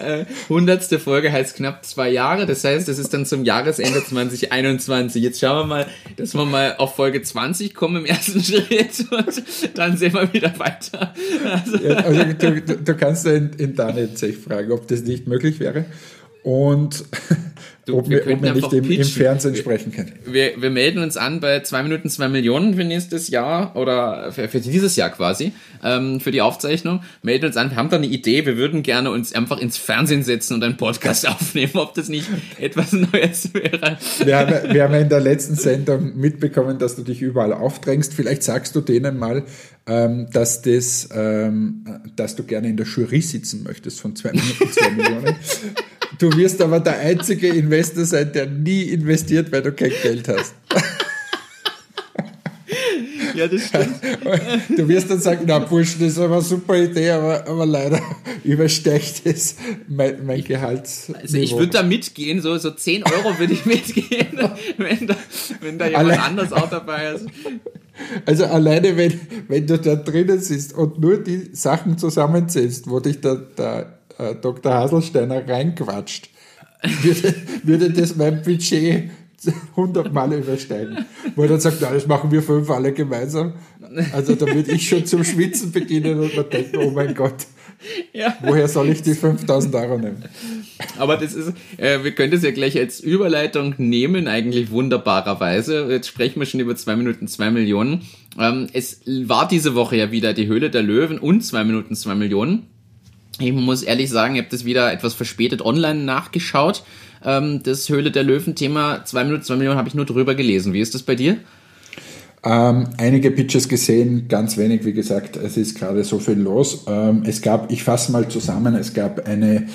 äh, hundertste Folge heißt knapp zwei Jahre, das heißt, das ist dann zum Jahresende 2021. Jetzt schauen wir mal, dass wir mal auf Folge 20 kommen im ersten Schritt und dann sehen wir wieder weiter. Also, ja, also du, du, kannst in, in Daniel Zech fragen, ob das nicht möglich wäre und du, ob wir, ob wir nicht im, im, Fernsehen sprechen können. Wir, wir melden uns an bei 2 Minuten 2 Millionen für nächstes Jahr oder für, für dieses Jahr quasi, ähm, für die Aufzeichnung. Melden uns an, wir haben da eine Idee, wir würden gerne uns einfach ins Fernsehen setzen und einen Podcast aufnehmen, ob das nicht etwas Neues wäre. Wir haben, wir haben in der letzten Sendung mitbekommen, dass du dich überall aufdrängst. Vielleicht sagst du denen mal, dass, das, ähm, dass du gerne in der Jury sitzen möchtest von 2 Minuten 2 Millionen. Du wirst aber der einzige Investor sein, der nie investiert, weil du kein Geld hast. Ja, das stimmt. Du wirst dann sagen, na Burschen, das ist aber eine super Idee, aber, aber leider übersteigt es mein, mein Gehalt. Also ich würde da mitgehen, so, so 10 Euro würde ich mitgehen, wenn da, wenn da jemand Allein, anders auch dabei ist. Also alleine, wenn, wenn du da drinnen sitzt und nur die Sachen zusammenzählst, wo dich der, der äh, Dr. Haselsteiner reinquatscht, würde, würde das mein Budget hundertmal übersteigen. Wo er dann sagt, na, das machen wir fünf alle gemeinsam. Also da würde ich schon zum Schwitzen beginnen und mir denken, oh mein Gott, ja. woher soll ich die 5000 Euro nehmen? Aber das ist, äh, wir können das ja gleich als Überleitung nehmen, eigentlich wunderbarerweise. Jetzt sprechen wir schon über zwei Minuten zwei Millionen. Ähm, es war diese Woche ja wieder die Höhle der Löwen und zwei Minuten zwei Millionen. Ich muss ehrlich sagen, ich habe das wieder etwas verspätet online nachgeschaut. Ähm, das Höhle der Löwen-Thema, zwei Minuten, zwei Millionen, habe ich nur drüber gelesen. Wie ist das bei dir? Ähm, einige Pitches gesehen, ganz wenig, wie gesagt, es ist gerade so viel los. Ähm, es gab, ich fasse mal zusammen, es gab eine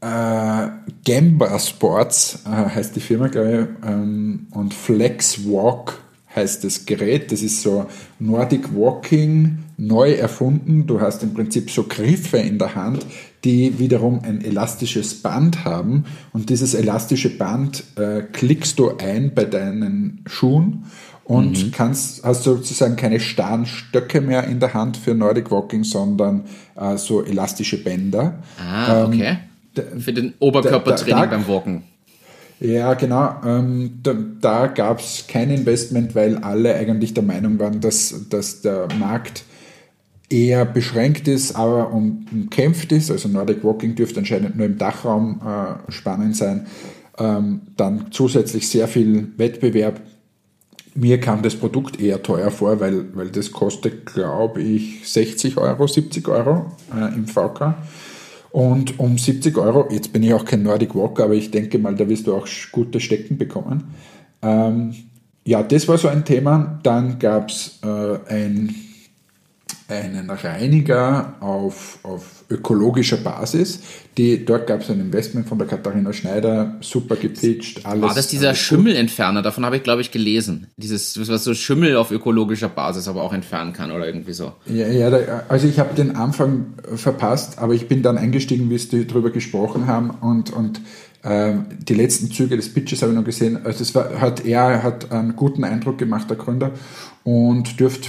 äh, Gamba Sports, äh, heißt die Firma, glaube ich, ähm, und Flex Walk heißt das Gerät. Das ist so Nordic Walking neu erfunden. Du hast im Prinzip so Griffe in der Hand, die wiederum ein elastisches Band haben. Und dieses elastische Band äh, klickst du ein bei deinen Schuhen und mhm. kannst, hast sozusagen keine starren Stöcke mehr in der Hand für Nordic Walking, sondern äh, so elastische Bänder. Ah, okay. Ähm, für den Oberkörpertraining beim Walken. Ja, genau. Ähm, da da gab es kein Investment, weil alle eigentlich der Meinung waren, dass, dass der Markt eher beschränkt ist, aber umkämpft ist. Also Nordic Walking dürfte anscheinend nur im Dachraum äh, spannend sein. Ähm, dann zusätzlich sehr viel Wettbewerb. Mir kam das Produkt eher teuer vor, weil, weil das kostet, glaube ich, 60 Euro, 70 Euro äh, im VK. Und um 70 Euro, jetzt bin ich auch kein Nordic Walker, aber ich denke mal, da wirst du auch gute Stecken bekommen. Ähm, ja, das war so ein Thema. Dann gab es äh, ein einen Reiniger auf, auf ökologischer Basis. Die, dort gab es ein Investment von der Katharina Schneider, super gepitcht. Alles, War das dieser Schimmelentferner? Davon habe ich, glaube ich, gelesen. Dieses, was so Schimmel auf ökologischer Basis aber auch entfernen kann oder irgendwie so. Ja, ja da, also ich habe den Anfang verpasst, aber ich bin dann eingestiegen, wie Sie darüber gesprochen haben und, und Ähm, die letzten Züge des Pitches habe ich noch gesehen. Also es war, hat, er hat einen guten Eindruck gemacht, der Gründer, und dürfte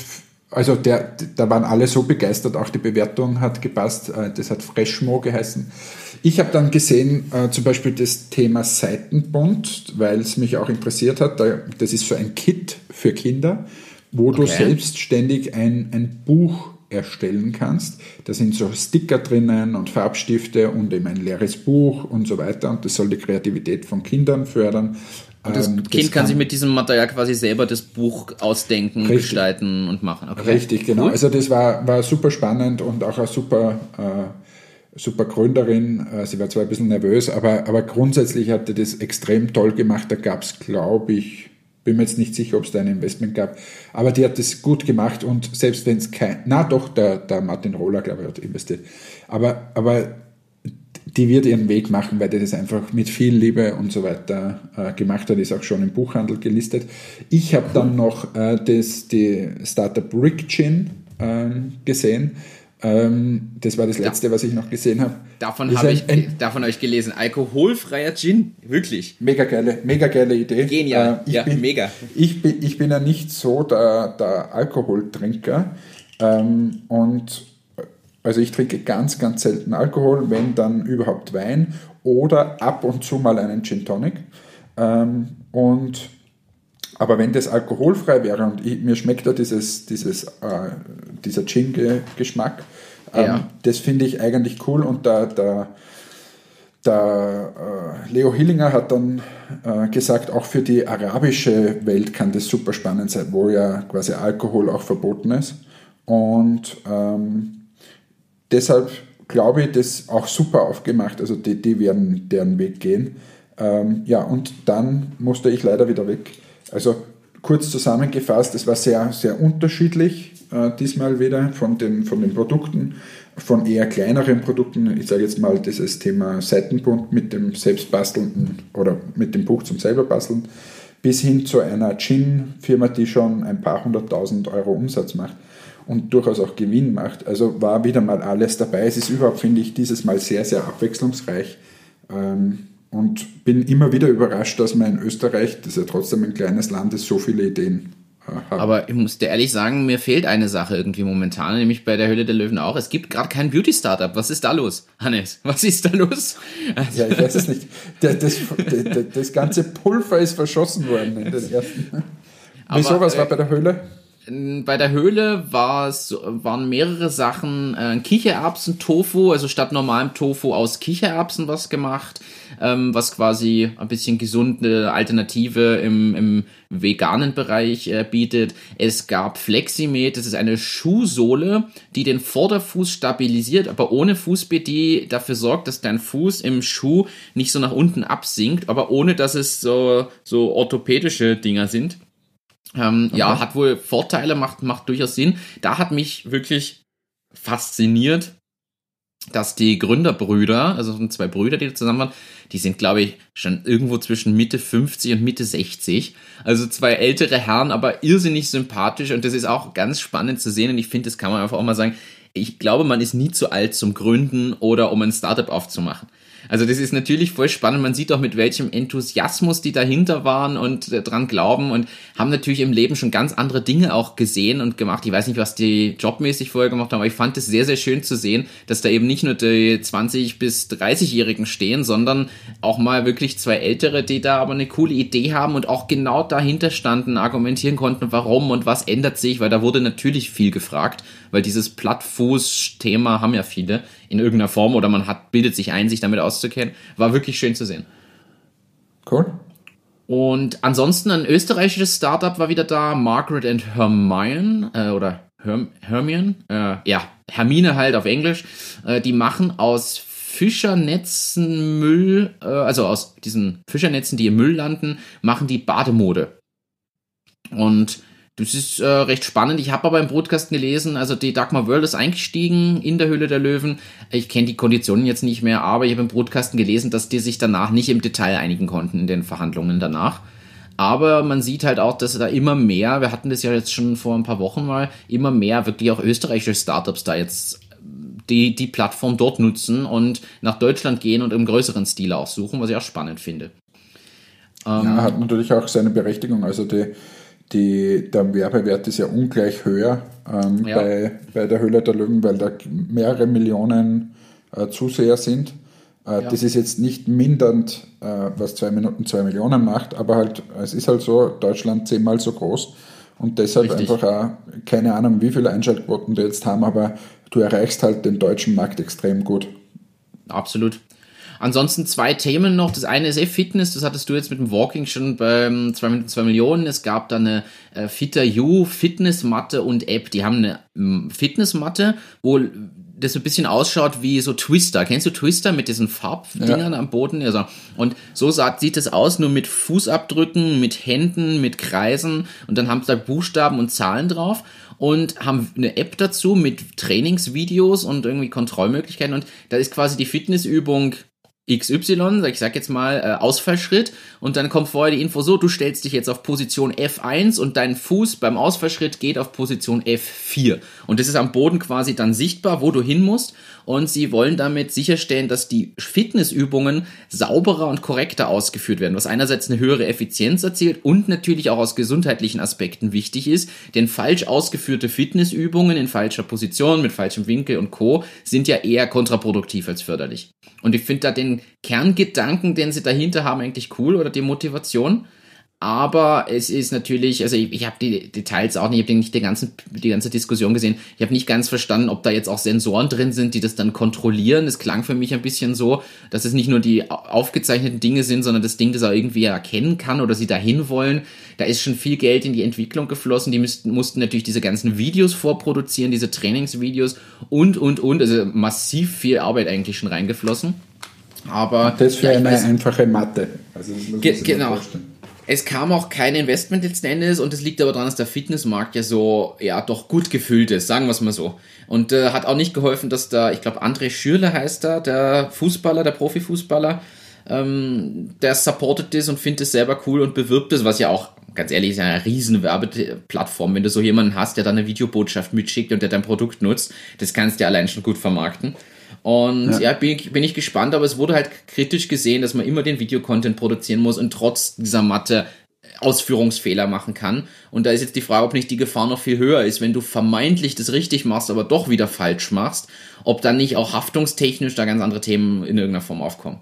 also der, da waren alle so begeistert, auch die Bewertung hat gepasst, äh, das hat Freshmo geheißen. Ich habe dann gesehen, äh, zum Beispiel das Thema Seitenbund, weil es mich auch interessiert hat. Das ist so ein Kit für Kinder, wo okay. du selbstständig ein, ein Buch erstellen kannst. Da sind so Sticker drinnen und Farbstifte und eben ein leeres Buch und so weiter. Und das soll die Kreativität von Kindern fördern. Und das ähm, Kind das kann, sich mit diesem Material quasi selber das Buch ausdenken, richtig, gestalten und machen. Okay. Richtig, genau. Cool. Also das war, war super spannend und auch eine super, äh, super Gründerin. Äh, sie war zwar ein bisschen nervös, aber, aber grundsätzlich hat sie das extrem toll gemacht. Da gab es, glaube ich, bin mir jetzt nicht sicher, ob es da ein Investment gab, aber die hat das gut gemacht und selbst wenn es kein, na doch, der, der Martin Roller, glaube ich, hat investiert. Aber, aber die wird ihren Weg machen, weil die das einfach mit viel Liebe und so weiter äh, gemacht hat, ist auch schon im Buchhandel gelistet. Ich habe dann noch äh, das, die Startup Rick Gin äh, gesehen. Ähm, das war das letzte, ja. was ich noch gesehen habe. Davon habe ich ein, davon euch gelesen. Alkoholfreier Gin, wirklich. Mega geile, mega geile Idee. Genial, äh, ja, bin, mega. Ich bin, ich bin ja nicht so der, der Alkoholtrinker ähm, und also ich trinke ganz, ganz selten Alkohol, wenn dann überhaupt Wein oder ab und zu mal einen Gin Tonic. Ähm, und, aber wenn das alkoholfrei wäre und ich, mir schmeckt da dieses, dieses, äh, dieser Gin-Geschmack, ähm, ja. das finde ich eigentlich cool und da, da der äh, Leo Hillinger hat dann äh, gesagt, auch für die arabische Welt kann das super spannend sein, wo ja quasi Alkohol auch verboten ist. Und ähm, deshalb glaube ich, das auch super aufgemacht. Also die, die werden deren Weg gehen. Ähm, ja, und dann musste ich leider wieder weg. Also kurz zusammengefasst, es war sehr, sehr unterschiedlich äh, diesmal wieder von den, von den Produkten, von eher kleineren Produkten. Ich sage jetzt mal dieses Thema Seitenbund mit dem selbstbastelnden oder mit dem Buch zum selberbasteln, bis hin zu einer Gin-Firma, die schon ein paar hunderttausend Euro Umsatz macht und durchaus auch Gewinn macht. Also war wieder mal alles dabei. Es ist überhaupt, finde ich, dieses Mal sehr, sehr abwechslungsreich. Ähm, und bin immer wieder überrascht, dass man in Österreich, das ist ja trotzdem ein kleines Land ist, so viele Ideen äh, hat. Aber ich muss dir ehrlich sagen, mir fehlt eine Sache irgendwie momentan, nämlich bei der Höhle der Löwen auch. Es gibt gerade kein Beauty-Startup. Was ist da los, Hannes? Was ist da los? Ja, ich weiß es nicht. Das, das, das ganze Pulver ist verschossen worden in den ersten. Wieso, was war äh, bei der Höhle? Bei der Höhle war's, waren mehrere Sachen. Äh, Kichererbsen-Tofu, also statt normalem Tofu aus Kichererbsen was gemacht, ähm, was quasi ein bisschen gesunde Alternative im, im veganen Bereich äh, bietet. Es gab Fleximed, das ist eine Schuhsohle, die den Vorderfuß stabilisiert, aber ohne Fußbett, die dafür sorgt, dass dein Fuß im Schuh nicht so nach unten absinkt, aber ohne dass es so, so orthopädische Dinger sind. Ähm, okay. Ja, hat wohl Vorteile, macht, macht durchaus Sinn. Da hat mich wirklich fasziniert, dass die Gründerbrüder, also zwei Brüder, die zusammen waren, die sind, glaube ich, schon irgendwo zwischen Mitte 50 und Mitte 60. Also zwei ältere Herren, aber irrsinnig sympathisch und das ist auch ganz spannend zu sehen und ich finde, das kann man einfach auch mal sagen. Ich glaube, man ist nie zu alt zum Gründen oder um ein Startup aufzumachen. Also das ist natürlich voll spannend. Man sieht auch mit welchem Enthusiasmus die dahinter waren und äh, dran glauben und haben natürlich im Leben schon ganz andere Dinge auch gesehen und gemacht. Ich weiß nicht, was die jobmäßig vorher gemacht haben, aber ich fand es sehr, sehr schön zu sehen, dass da eben nicht nur die 20 bis 30-Jährigen stehen, sondern auch mal wirklich zwei Ältere, die da aber eine coole Idee haben und auch genau dahinter standen, argumentieren konnten, warum und was ändert sich, weil da wurde natürlich viel gefragt, weil dieses Plattfuß-Thema haben ja viele in irgendeiner Form oder man hat, bildet sich ein, sich damit auszukennen. War wirklich schön zu sehen. Cool. Und ansonsten ein österreichisches Startup war wieder da, Margaret and Hermione, äh, oder Herm Hermione, äh, ja, Hermine halt auf Englisch. Äh, die machen aus Fischernetzen Müll, äh, also aus diesen Fischernetzen, die im Müll landen, machen die Bademode. Und das ist äh, recht spannend. Ich habe aber im Broadcast gelesen, also die Dagmar World ist eingestiegen in der Höhle der Löwen. Ich kenne die Konditionen jetzt nicht mehr, aber ich habe im Broadcast gelesen, dass die sich danach nicht im Detail einigen konnten in den Verhandlungen danach. Aber man sieht halt auch, dass da immer mehr, wir hatten das ja jetzt schon vor ein paar Wochen mal, immer mehr wirklich auch österreichische Startups da jetzt die die Plattform dort nutzen und nach Deutschland gehen und im größeren Stil auch suchen, was ich auch spannend finde. Ähm, ja, hat natürlich auch seine Berechtigung. Also die, die, der Werbewert ist ja ungleich höher ähm, ja. Bei, bei der Höhle der Löwen, weil da mehrere Millionen äh, Zuseher sind. Äh, ja. Das ist jetzt nicht mindernd, äh, was zwei Minuten zwei Millionen macht, aber halt, es ist halt so, Deutschland zehnmal so groß und deshalb Richtig. einfach auch, keine Ahnung, wie viele Einschaltquoten die jetzt haben, aber du erreichst halt den deutschen Markt extrem gut. Absolut. Ansonsten zwei Themen noch. Das eine ist eh Fitness, das hattest du jetzt mit dem Walking schon beim 2 Minuten 2 Millionen. Es gab da eine äh, Fitter You Fitnessmatte und App. Die haben eine ähm, Fitnessmatte, wo das so ein bisschen ausschaut wie so Twister. Kennst du Twister mit diesen Farbdingern ja. am Boden? Also, und so sieht es aus, nur mit Fußabdrücken, mit Händen, mit Kreisen und dann haben sie da Buchstaben und Zahlen drauf und haben eine App dazu mit Trainingsvideos und irgendwie Kontrollmöglichkeiten und da ist quasi die Fitnessübung XY, ich sag jetzt mal äh, Ausfallschritt und dann kommt vorher die Info so, du stellst dich jetzt auf Position F1 und dein Fuß beim Ausfallschritt geht auf Position F4 und das ist am Boden quasi dann sichtbar, wo du hin musst und sie wollen damit sicherstellen, dass die Fitnessübungen sauberer und korrekter ausgeführt werden, was einerseits eine höhere Effizienz erzielt und natürlich auch aus gesundheitlichen Aspekten wichtig ist, denn falsch ausgeführte Fitnessübungen in falscher Position, mit falschem Winkel und Co. sind ja eher kontraproduktiv als förderlich. Und ich finde da den Kerngedanken, den sie dahinter haben, eigentlich cool oder die Motivation. Aber es ist natürlich, also ich, ich habe die Details auch nicht, ich habe nicht die, ganzen, die ganze Diskussion gesehen. Ich habe nicht ganz verstanden, ob da jetzt auch Sensoren drin sind, die das dann kontrollieren. Es klang für mich ein bisschen so, dass es nicht nur die aufgezeichneten Dinge sind, sondern das Ding, das er irgendwie erkennen kann oder sie dahin wollen. Da ist schon viel Geld in die Entwicklung geflossen. Die müssten, mussten natürlich diese ganzen Videos vorproduzieren, diese Trainingsvideos und, und, und. Also massiv viel Arbeit eigentlich schon reingeflossen. Aber. das für ja, eine weiß, einfache Mathe. Also ge genau. Es kam auch kein Investment letzten Endes und es liegt aber daran, dass der Fitnessmarkt ja so, ja, doch gut gefüllt ist, sagen wir es mal so. Und äh, hat auch nicht geholfen, dass da, ich glaube, André Schürle heißt da, der Fußballer, der Profifußballer, ähm, der supportet das und findet es selber cool und bewirbt es, was ja auch, ganz ehrlich, ist eine riesen Werbeplattform. Wenn du so jemanden hast, der da eine Videobotschaft mitschickt und der dein Produkt nutzt, das kannst du ja allein schon gut vermarkten. Und ja, ja bin, ich, bin ich gespannt, aber es wurde halt kritisch gesehen, dass man immer den Videocontent produzieren muss und trotz dieser Matte Ausführungsfehler machen kann. Und da ist jetzt die Frage, ob nicht die Gefahr noch viel höher ist, wenn du vermeintlich das richtig machst, aber doch wieder falsch machst, ob dann nicht auch haftungstechnisch da ganz andere Themen in irgendeiner Form aufkommen.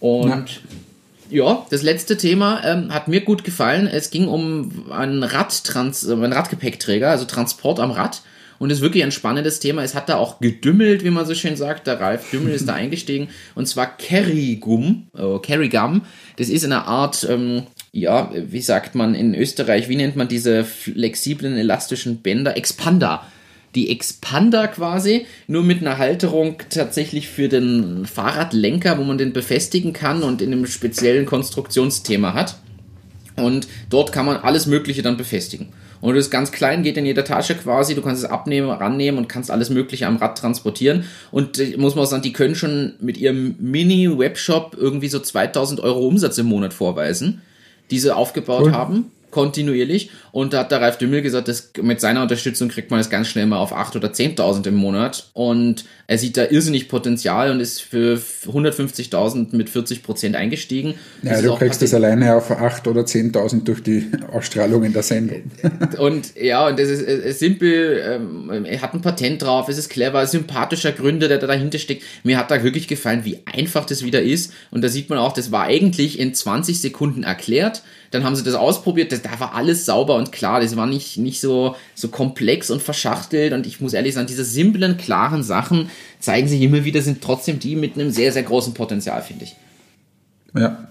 Und ja, ja das letzte Thema ähm, hat mir gut gefallen. Es ging um einen Radtrans, einen Radgepäckträger, also Transport am Rad und ist wirklich ein spannendes Thema. Es hat da auch gedümmelt, wie man so schön sagt. Der Ralf Dümmel ist da eingestiegen und zwar Kerrigum, äh, Kerrigum. Das ist eine Art, ähm, ja, wie sagt man in Österreich, wie nennt man diese flexiblen, elastischen Bänder? Expander die Expander quasi, nur mit einer Halterung tatsächlich für den Fahrradlenker, wo man den befestigen kann und in einem speziellen Konstruktionsthema hat. Und dort kann man alles Mögliche dann befestigen. Und das ist ganz klein, geht in jeder Tasche quasi. Du kannst es abnehmen, rannehmen und kannst alles Mögliche am Rad transportieren. Und äh, muss man auch sagen, die können schon mit ihrem Mini-Webshop irgendwie so 2000 Euro Umsatz im Monat vorweisen, die sie aufgebaut cool. haben kontinuierlich. Und da hat der Ralf Dümmel gesagt, dass mit seiner Unterstützung kriegt man das ganz schnell mal auf 8.000 oder 10.000 im Monat. Und er sieht da irrsinnig Potenzial und ist für 150.000 mit 40 Prozent eingestiegen. Ja, du kriegst das alleine auf 8.000 oder 10.000 durch die Ausstrahlung in der Sendung. und ja, und das ist, ist simpel, ähm, er hat ein Patent drauf, es ist clever, sympathischer Gründer, der da dahinter steckt. Mir hat da wirklich gefallen, wie einfach das wieder ist. Und da sieht man auch, das war eigentlich in 20 Sekunden erklärt. Dann haben sie das ausprobiert, das, da war alles sauber und klar, das war nicht, nicht so, so komplex und verschachtelt und ich muss ehrlich sagen, diese simplen, klaren Sachen zeigen sich immer wieder, sind trotzdem die mit einem sehr, sehr großen Potenzial, finde ich. Ja.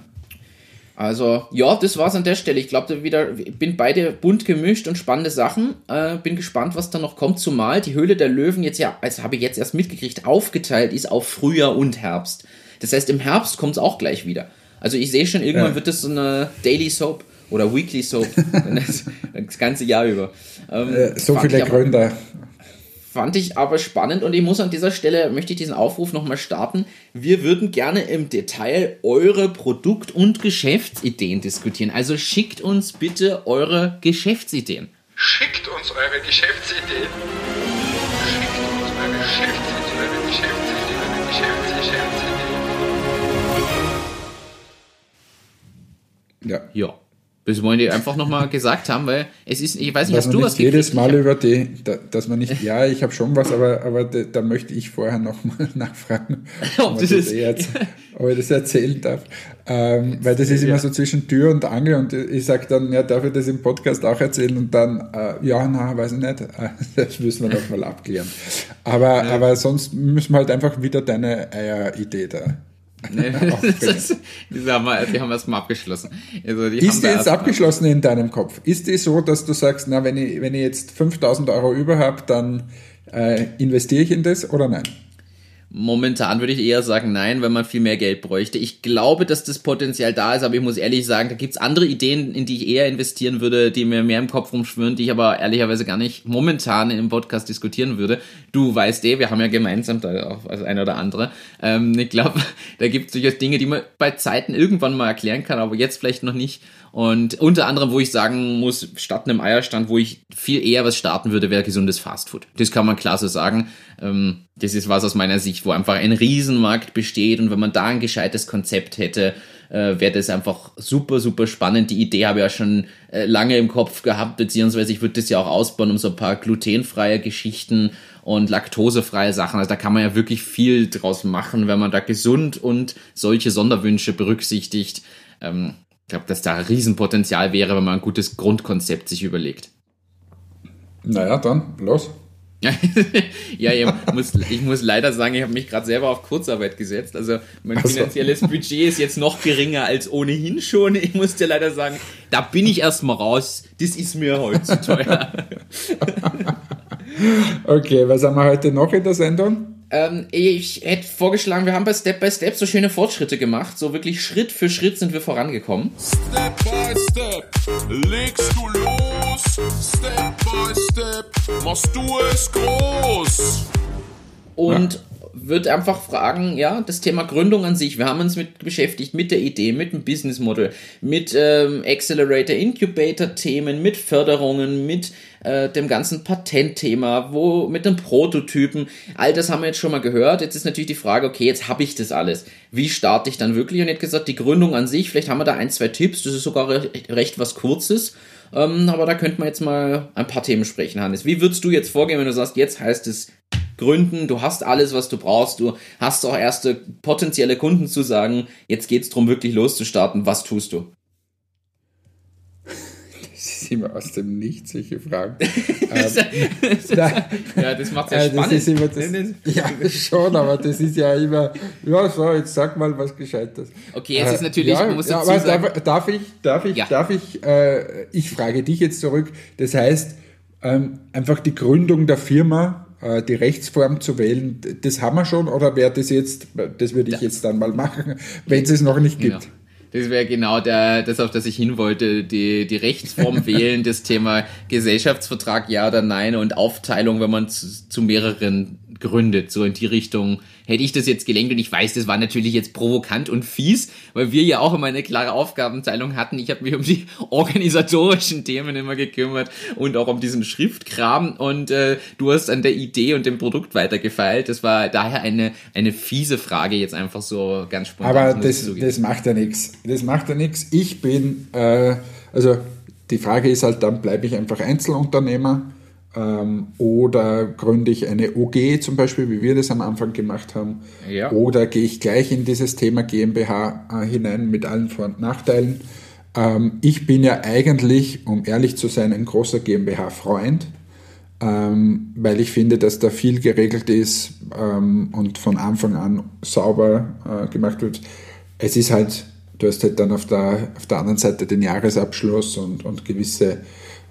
Also, ja, das war's an der Stelle. Ich glaube, wieder bin beide bunt gemischt und spannende Sachen. Äh, bin gespannt, was da noch kommt. Zumal die Höhle der Löwen jetzt ja, als habe ich jetzt erst mitgekriegt, aufgeteilt ist auf Frühjahr und Herbst. Das heißt, im Herbst kommt es auch gleich wieder. Also ich sehe schon, irgendwann ja. wird das so eine Daily Soap oder Weekly Soap das, ganze Jahr über. Ähm, äh, so viele Gründe. Fand ich aber spannend und ich muss an dieser Stelle, möchte ich diesen Aufruf nochmal starten. Wir würden gerne im Detail eure Produkt- und Geschäftsideen diskutieren. Also schickt uns bitte eure Geschäftsideen. Schickt uns eure Geschäftsideen. Ja. Ja. Das wollen die einfach nochmal gesagt haben, weil es ist, ich weiß nicht, dass hast du was jedes Mal über die, da, dass man nicht, ja, ich habe schon was, aber, aber da, da möchte ich vorher nochmal nachfragen, ob, das das eh ob ich das erzählen darf. Ähm, weil das ist immer so zwischen Tür und Angel und ich sage dann, ja, darf ich das im Podcast auch erzählen und dann, äh, ja, na, weiß ich nicht, das müssen wir nochmal abklären. Aber, ja. aber sonst müssen wir halt einfach wieder deine Eier-Idee da Nee, das, die haben wir, die haben erstmal abgeschlossen. Also die ist die jetzt abgeschlossen in deinem Kopf? Ist die so, dass du sagst, na, wenn ich, wenn ich jetzt 5000 Euro über habe, dann äh, investiere ich in das oder nein? Momentan würde ich eher sagen nein, weil man viel mehr Geld bräuchte. Ich glaube, dass das Potenzial da ist, aber ich muss ehrlich sagen, da gibt's andere Ideen, in die ich eher investieren würde, die mir mehr im Kopf rumschwören, die ich aber ehrlicherweise gar nicht momentan im Podcast diskutieren würde. Du weißt eh, wir haben ja gemeinsam da auch als ein oder andere. Ähm, ich glaube, da gibt's durchaus Dinge, die man bei Zeiten irgendwann mal erklären kann, aber jetzt vielleicht noch nicht. Und unter anderem, wo ich sagen muss, statt einem Eierstand, wo ich viel eher was starten würde, wäre gesundes Fastfood. Das kann man klar so sagen. Ähm, das ist was aus meiner Sicht, wo einfach ein Riesenmarkt besteht und wenn man da ein gescheites Konzept hätte, äh, wäre das einfach super, super spannend. Die Idee habe ich ja schon äh, lange im Kopf gehabt, beziehungsweise ich würde das ja auch ausbauen um so ein paar glutenfreie Geschichten und laktosefreie Sachen. Also da kann man ja wirklich viel draus machen, wenn man da gesund und solche Sonderwünsche berücksichtigt. Ähm, ich glaube, dass da ein Riesenpotenzial wäre, wenn man ein gutes Grundkonzept sich überlegt. Naja, dann los. ja, ich muss, ich muss leider sagen, ich habe mich gerade selber auf Kurzarbeit gesetzt. Also mein finanzielles Budget ist jetzt noch geringer als ohnehin schon. Ich muss dir leider sagen, da bin ich erstmal raus. Das ist mir heute zu teuer. okay, was haben wir heute noch in der Sendung? Ähm, ich hätte vorgeschlagen, wir haben bei Step by Step so schöne Fortschritte gemacht. So wirklich Schritt für Schritt sind wir vorangekommen. Step by Step legst du los. Step by Step machst du es groß. Und ja würde einfach fragen, ja, das Thema Gründung an sich, wir haben uns mit beschäftigt, mit der Idee, mit dem Business Model, mit ähm, Accelerator, Incubator Themen, mit Förderungen, mit äh, dem ganzen Patentthema, wo mit den Prototypen, all das haben wir jetzt schon mal gehört. Jetzt ist natürlich die Frage, okay, jetzt habe ich das alles. Wie starte ich dann wirklich? Und jetzt gesagt, die Gründung an sich, vielleicht haben wir da ein, zwei Tipps, das ist sogar recht, recht was Kurzes. Ähm, aber da könnte man jetzt mal ein paar Themen sprechen, Hannes. Wie würdest du jetzt vorgehen, wenn du sagst, jetzt heißt es gründen, du hast alles, was du brauchst, du hast auch erste potenzielle Kunden zu sagen, jetzt geht's drum wirklich loszustarten, was tust du? Ist immer aus dem Nichts solche Fragen. ähm, ja, das macht ja äh, spannend. Das immer das, ja, schon, aber das ist ja immer, ja, so, jetzt sag mal was Gescheites. Okay, jetzt ist äh, natürlich, ja, muss ja, aber sagen, darf, darf, ich, darf ich, ja. darf ich, äh, ich frage dich jetzt zurück, das heißt, ähm, einfach die Gründung der Firma äh, die Rechtsform zu wählen, das haben wir schon oder wäre das jetzt, das würde ich jetzt dann mal machen, wenn es es noch nicht gibt. Genau. Das wäre genau der, das, auf das ich hin wollte, die, die Rechtsform wählen, das Thema Gesellschaftsvertrag, ja oder nein und Aufteilung, wenn man zu, zu mehreren gründet, so in die Richtung hätte ich das jetzt gelenkt und ich weiß, das war natürlich jetzt provokant und fies, weil wir ja auch immer eine klare Aufgabenteilung hatten. Ich habe mich um die organisatorischen Themen immer gekümmert und auch um diesen Schriftkram und äh, du hast an der Idee und dem Produkt weitergefeilt. Das war daher eine, eine fiese Frage jetzt einfach so ganz spontan. Aber das, das macht ja nichts. Das macht ja nichts. Ich bin, äh, also die Frage ist halt, dann bleibe ich einfach Einzelunternehmer oder gründe ich eine OG zum Beispiel, wie wir das am Anfang gemacht haben. Ja. Oder gehe ich gleich in dieses Thema GmbH äh, hinein mit allen Vor- und Nachteilen. Ähm, ich bin ja eigentlich, um ehrlich zu sein, ein großer GmbH-Freund, ähm, weil ich finde, dass da viel geregelt ist ähm, und von Anfang an sauber äh, gemacht wird. Es ist halt, du hast halt dann auf der, auf der anderen Seite den Jahresabschluss und, und gewisse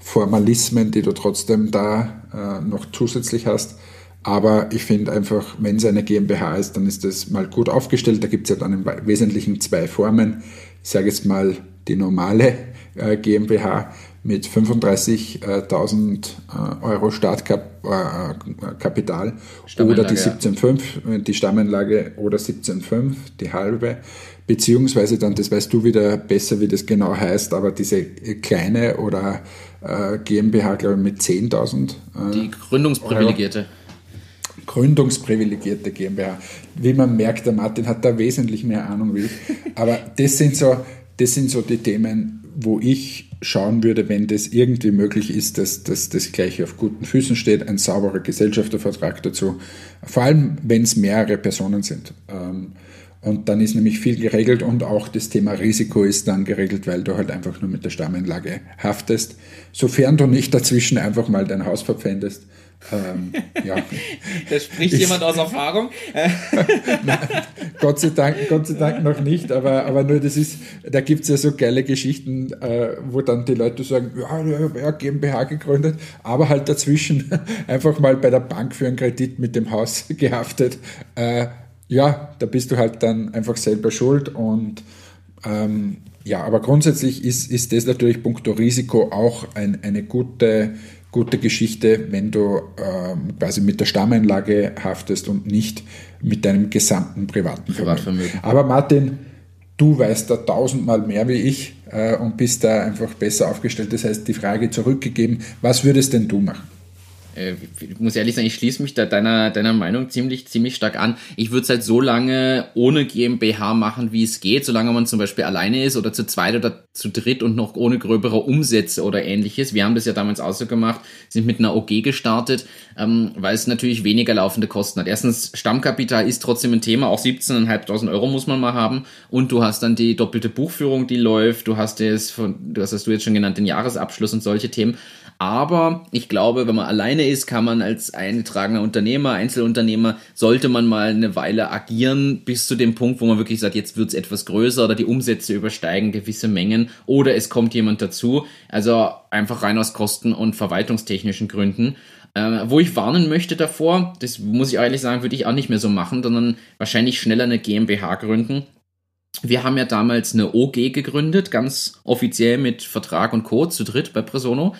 Formalismen, die du trotzdem da äh, noch zusätzlich hast. Aber ich finde einfach, wenn es eine GmbH ist, dann ist das mal gut aufgestellt. Da gibt es ja dann im Wesentlichen zwei Formen. Ich sage jetzt mal die normale äh, GmbH mit 35.000 äh, Euro Startkapital äh, oder die 17,5, ja. die Stammanlage oder 17,5, die halbe, beziehungsweise dann, das weißt du wieder besser, wie das genau heißt, aber diese kleine oder äh, GmbH, glaube ich, mit 10.000. Äh, die Gründungsprivilegierte. gründungsprivilegierte GmbH. Wie man merkt, der Martin hat da wesentlich mehr Ahnung wie ich. Aber das sind so, das sind so die Themen, wo ich schauen würde, wenn das irgendwie möglich ist, dass, dass das gleich auf guten Füßen steht, ein sauberer Gesellschaftervertrag dazu. Vor allem, wenn es mehrere Personen sind. Ähm, und dann ist nämlich viel geregelt und auch das Thema Risiko ist dann geregelt, weil du halt einfach nur mit der Stammanlage haftest. Sofern du nicht dazwischen einfach mal dein Haus verpfändest. Ähm, ja. Da spricht ich, jemand aus Erfahrung. Nein, Gott, sei Dank, Gott sei Dank noch nicht, aber, aber nur das ist, da gibt es ja so geile Geschichten, äh, wo dann die Leute sagen, ja, ja, GmbH gegründet, aber halt dazwischen einfach mal bei der Bank für einen Kredit mit dem Haus gehaftet. Äh, ja, da bist du halt dann einfach selber schuld und ähm, ja, aber grundsätzlich ist, ist das natürlich punkto Risiko auch ein, eine gute, gute Geschichte, wenn du ähm, quasi mit der Stammeinlage haftest und nicht mit deinem gesamten privaten Privatvermögen. Aber Martin, du weißt da tausendmal mehr wie ich äh, und bist da einfach besser aufgestellt. Das heißt, die Frage zurückgegeben, was würdest denn du machen? Äh, ich muss ehrlich sagen, ich schließe mich da deiner, deiner Meinung ziemlich, ziemlich stark an. Ich würde es halt so lange ohne GmbH machen, wie es geht, solange man zum Beispiel alleine ist oder zu zweit oder zu dritt und noch ohne gröbere Umsätze oder ähnliches. Wir haben das ja damals auch so gemacht, sind mit einer OG gestartet, ähm, weil es natürlich weniger laufende Kosten hat. Erstens, Stammkapital ist trotzdem ein Thema, auch 17.500 Euro muss man mal haben und du hast dann die doppelte Buchführung, die läuft, du hast das, von, du hast das du jetzt schon genannt, den Jahresabschluss und solche Themen. Aber ich glaube, wenn man alleine ist, kann man als eingetragener Unternehmer, Einzelunternehmer, sollte man mal eine Weile agieren, bis zu dem Punkt, wo man wirklich sagt, jetzt wird es etwas größer oder die Umsätze übersteigen gewisse Mengen oder es kommt jemand dazu. Also einfach rein aus Kosten- und verwaltungstechnischen Gründen. Äh, wo ich warnen möchte davor, das muss ich ehrlich sagen, würde ich auch nicht mehr so machen, sondern wahrscheinlich schneller eine GmbH gründen. Wir haben ja damals eine OG gegründet, ganz offiziell mit Vertrag und Code zu dritt bei Presono.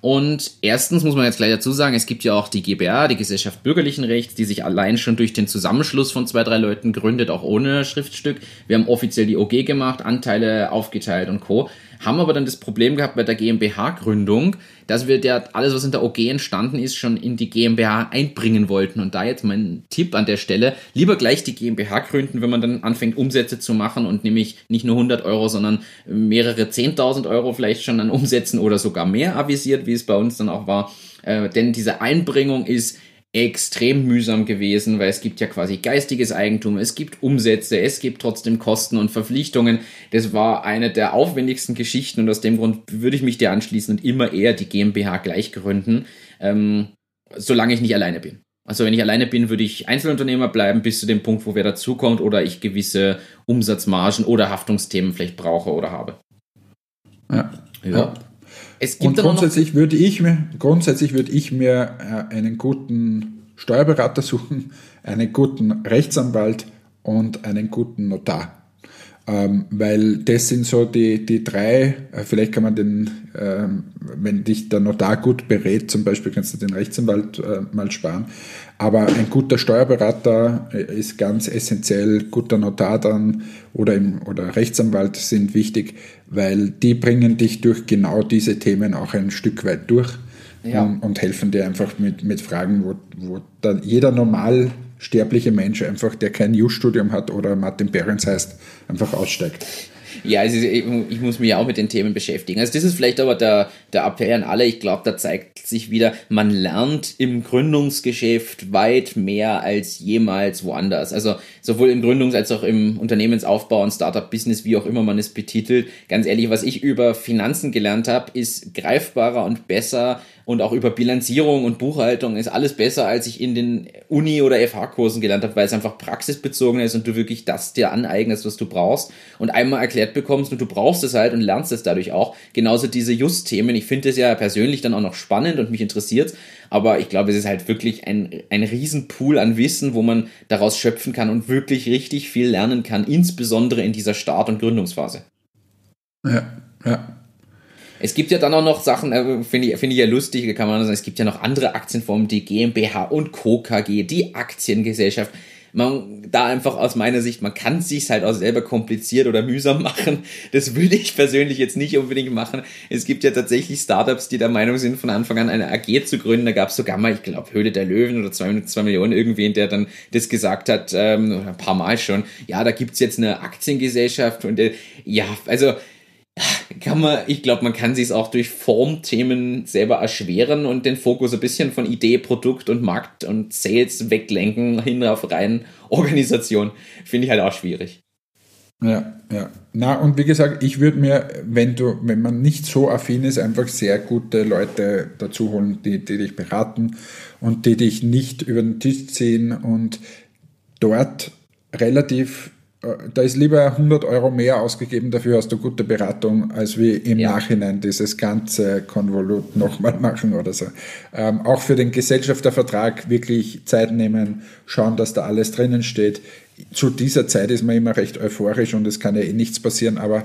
Und erstens muss man jetzt gleich dazu sagen, es gibt ja auch die GBA, die Gesellschaft bürgerlichen Rechts, die sich allein schon durch den Zusammenschluss von zwei, drei Leuten gründet, auch ohne Schriftstück. Wir haben offiziell die OG gemacht, Anteile aufgeteilt und Co haben aber dann das Problem gehabt bei der GmbH-Gründung, dass wir ja alles, was in der OG entstanden ist, schon in die GmbH einbringen wollten. Und da jetzt mein Tipp an der Stelle, lieber gleich die GmbH gründen, wenn man dann anfängt, Umsätze zu machen und nämlich nicht nur 100 Euro, sondern mehrere 10.000 Euro vielleicht schon an Umsätzen oder sogar mehr avisiert, wie es bei uns dann auch war. Äh, denn diese Einbringung ist extrem mühsam gewesen, weil es gibt ja quasi geistiges Eigentum, es gibt Umsätze, es gibt trotzdem Kosten und Verpflichtungen. Das war eine der aufwendigsten Geschichten und aus dem Grund würde ich mich dir anschließen und immer eher die GmbH gleich gründen, ähm, solange ich nicht alleine bin. Also wenn ich alleine bin, würde ich Einzelunternehmer bleiben bis zu dem Punkt, wo wer dazukommt oder ich gewisse Umsatzmargen oder Haftungsthemen vielleicht brauche oder habe. Ja. ja. ja. Es gibt und grundsätzlich würde ich mir, grundsätzlich würde ich mir äh, einen guten Steuerberater suchen, einen guten Rechtsanwalt und einen guten Notar. Ähm, weil das sind so die, die drei, äh, vielleicht kann man den, ähm, wenn dich der Notar gut berät, zum Beispiel kannst du den Rechtsanwalt äh, mal sparen, aber ein guter Steuerberater äh, ist ganz essentiell, guter Notar dann oder, im, oder Rechtsanwalt sind wichtig, weil die bringen dich durch genau diese Themen auch ein Stück weit durch ja. und, und, helfen dir einfach mit, mit Fragen, wo, wo dann jeder normal sterbliche Mensch einfach, der kein Jus-Studium hat oder Martin Behrens heißt, einfach aussteigt. Ja, also ich muss mich auch mit den Themen beschäftigen. Also das ist vielleicht aber der, der Appell an alle. Ich glaube, da zeigt sich wieder, man lernt im Gründungsgeschäft weit mehr als jemals woanders. Also sowohl im Gründungs- als auch im Unternehmensaufbau und Startup-Business, wie auch immer man es betitelt. Ganz ehrlich, was ich über Finanzen gelernt habe, ist greifbarer und besser und auch über Bilanzierung und Buchhaltung ist alles besser, als ich in den Uni- oder FH-Kursen gelernt habe, weil es einfach praxisbezogen ist und du wirklich das dir aneignest, was du brauchst und einmal erklärt bekommst und du brauchst es halt und lernst es dadurch auch. Genauso diese Just-Themen. Ich finde es ja persönlich dann auch noch spannend und mich interessiert, aber ich glaube, es ist halt wirklich ein, ein Riesenpool an Wissen, wo man daraus schöpfen kann und wirklich richtig viel lernen kann, insbesondere in dieser Start- und Gründungsphase. Ja, ja. Es gibt ja dann auch noch Sachen, äh, finde ich, finde ich ja lustig, kann man sagen, es gibt ja noch andere Aktienformen, die GmbH und Co. KG, die Aktiengesellschaft. Man da einfach aus meiner Sicht, man kann sich halt auch selber kompliziert oder mühsam machen. Das würde ich persönlich jetzt nicht unbedingt machen. Es gibt ja tatsächlich Startups, die der Meinung sind, von Anfang an eine AG zu gründen. Da gab es sogar mal, ich glaube, Höhle der Löwen oder zwei Millionen irgendwen, der dann das gesagt hat, ähm, ein paar Mal schon. Ja, da gibt's jetzt eine Aktiengesellschaft und äh, ja, also kann man, ich glaube, man kann sich es auch durch Formthemen selber erschweren und den Fokus ein bisschen von Idee, Produkt und Markt und Sales weglenken hin auf rein Organisation. Finde ich halt auch schwierig. Ja, ja. Na, und wie gesagt, ich würde mir, wenn du, wenn man nicht so affin ist, einfach sehr gute Leute dazu holen, die, die dich beraten und die dich nicht über den Tisch ziehen und dort relativ da ist lieber 100 Euro mehr ausgegeben, dafür hast du gute Beratung, als wie im ja. Nachhinein dieses ganze Konvolut nochmal machen oder so. Ähm, auch für den Gesellschaftervertrag wirklich Zeit nehmen, schauen, dass da alles drinnen steht. Zu dieser Zeit ist man immer recht euphorisch und es kann ja eh nichts passieren, aber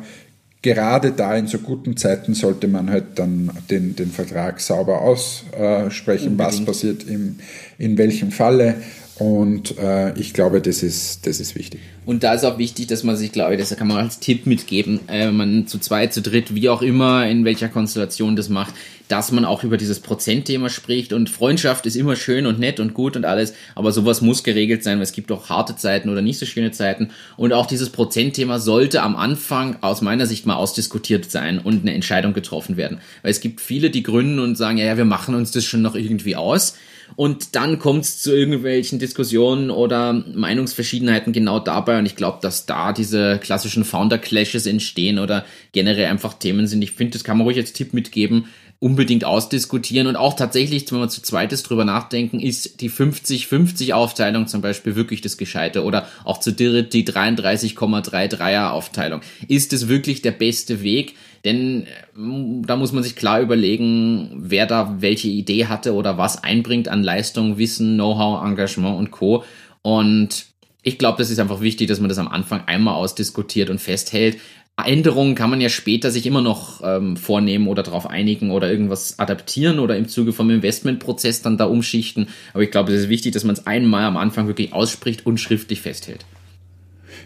gerade da in so guten Zeiten sollte man halt dann den, den Vertrag sauber aussprechen, Unbedingt. was passiert im, in welchem Falle und äh, ich glaube, das ist, das ist wichtig. Und da ist auch wichtig, dass man sich, glaube ich, das kann man als Tipp mitgeben, äh, wenn man zu zweit, zu dritt, wie auch immer, in welcher Konstellation das macht, dass man auch über dieses Prozentthema spricht. Und Freundschaft ist immer schön und nett und gut und alles, aber sowas muss geregelt sein, weil es gibt auch harte Zeiten oder nicht so schöne Zeiten. Und auch dieses Prozentthema sollte am Anfang aus meiner Sicht mal ausdiskutiert sein und eine Entscheidung getroffen werden. Weil es gibt viele, die gründen und sagen, ja, ja wir machen uns das schon noch irgendwie aus und dann kommt es zu irgendwelchen Diskussionen oder Meinungsverschiedenheiten genau dabei. Und ich glaube, dass da diese klassischen Founder-Clashes entstehen oder generell einfach Themen sind. Ich finde, das kann man ruhig als Tipp mitgeben unbedingt ausdiskutieren und auch tatsächlich, wenn wir zu zweites drüber nachdenken, ist die 50-50 Aufteilung zum Beispiel wirklich das Gescheite oder auch zu dritt die 33,33er Aufteilung. Ist es wirklich der beste Weg? Denn äh, da muss man sich klar überlegen, wer da welche Idee hatte oder was einbringt an Leistung, Wissen, Know-how, Engagement und Co. Und ich glaube, das ist einfach wichtig, dass man das am Anfang einmal ausdiskutiert und festhält. Änderungen kann man ja später sich immer noch ähm, vornehmen oder darauf einigen oder irgendwas adaptieren oder im Zuge vom Investmentprozess dann da umschichten. Aber ich glaube, es ist wichtig, dass man es einmal am Anfang wirklich ausspricht und schriftlich festhält.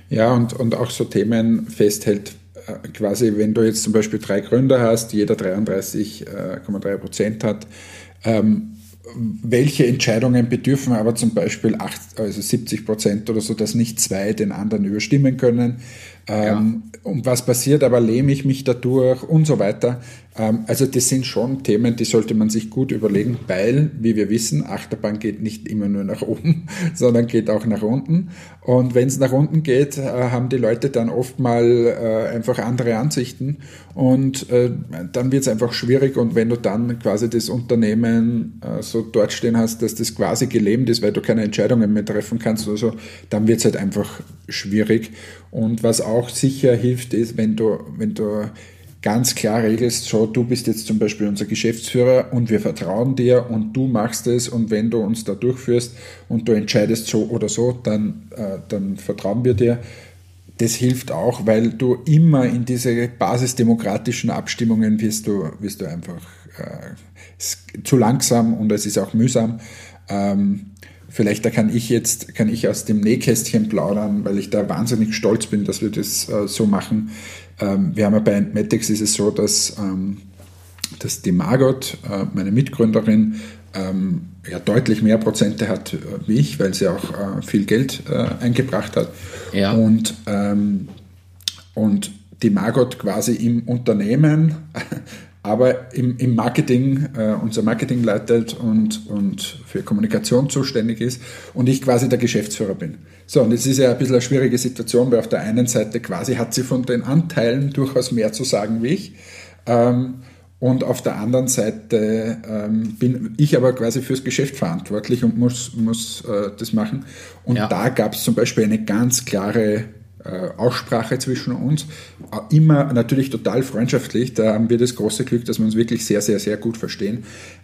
Ja, und, und auch so Themen festhält, quasi, wenn du jetzt zum Beispiel drei Gründer hast, jeder 33,3 Prozent hat, ähm, welche Entscheidungen bedürfen aber zum Beispiel 8, also 70 Prozent oder so, dass nicht zwei den anderen überstimmen können? Ähm, ja. Und was passiert, aber lähme ich mich dadurch und so weiter. Ähm, also das sind schon Themen, die sollte man sich gut überlegen, weil, wie wir wissen, Achterbahn geht nicht immer nur nach oben, sondern geht auch nach unten. Und wenn es nach unten geht, äh, haben die Leute dann oft mal äh, einfach andere Ansichten und äh, dann wird es einfach schwierig. Und wenn du dann quasi das Unternehmen so dort stehen hast, dass das quasi gelähmt ist, weil du keine Entscheidungen mehr treffen kannst oder so, dann wird es halt einfach schwierig. Und was auch sicher hilft, ist, wenn du, wenn du ganz klar regelst, so, du bist jetzt zum Beispiel unser Geschäftsführer und wir vertrauen dir und du machst es und wenn du uns da durchführst und du entscheidest so oder so, dann, äh, dann vertrauen wir dir. Das hilft auch, weil du immer in diese basisdemokratischen Abstimmungen wirst du, wirst du einfach äh, zu langsam und es ist auch mühsam. Ähm, Vielleicht da kann ich jetzt, kann ich aus dem Nähkästchen plaudern, weil ich da wahnsinnig stolz bin, dass wir das äh, so machen. Ähm, wir haben ja bei Entmatics ist es so, dass, ähm, dass die Margot, äh, meine Mitgründerin, ähm, ja deutlich mehr Prozente hat äh, wie ich, weil sie auch äh, viel Geld äh, eingebracht hat. Ja. Und, ähm, und die Margot quasi im Unternehmen aber im, im Marketing, äh, unser Marketing leitet und, und für Kommunikation zuständig ist und ich quasi der Geschäftsführer bin. So, und es ist ja ein bisschen eine schwierige Situation, weil auf der einen Seite quasi hat sie von den Anteilen durchaus mehr zu sagen wie ich. Ähm, und auf der anderen Seite ähm, bin ich aber quasi fürs Geschäft verantwortlich und muss, muss äh, das machen. Und ja. da gab es zum Beispiel eine ganz klare äh, Aussprache zwischen uns. Äh, immer natürlich total freundschaftlich. Da haben wir das große Glück, dass wir uns wirklich sehr, sehr, sehr gut verstehen.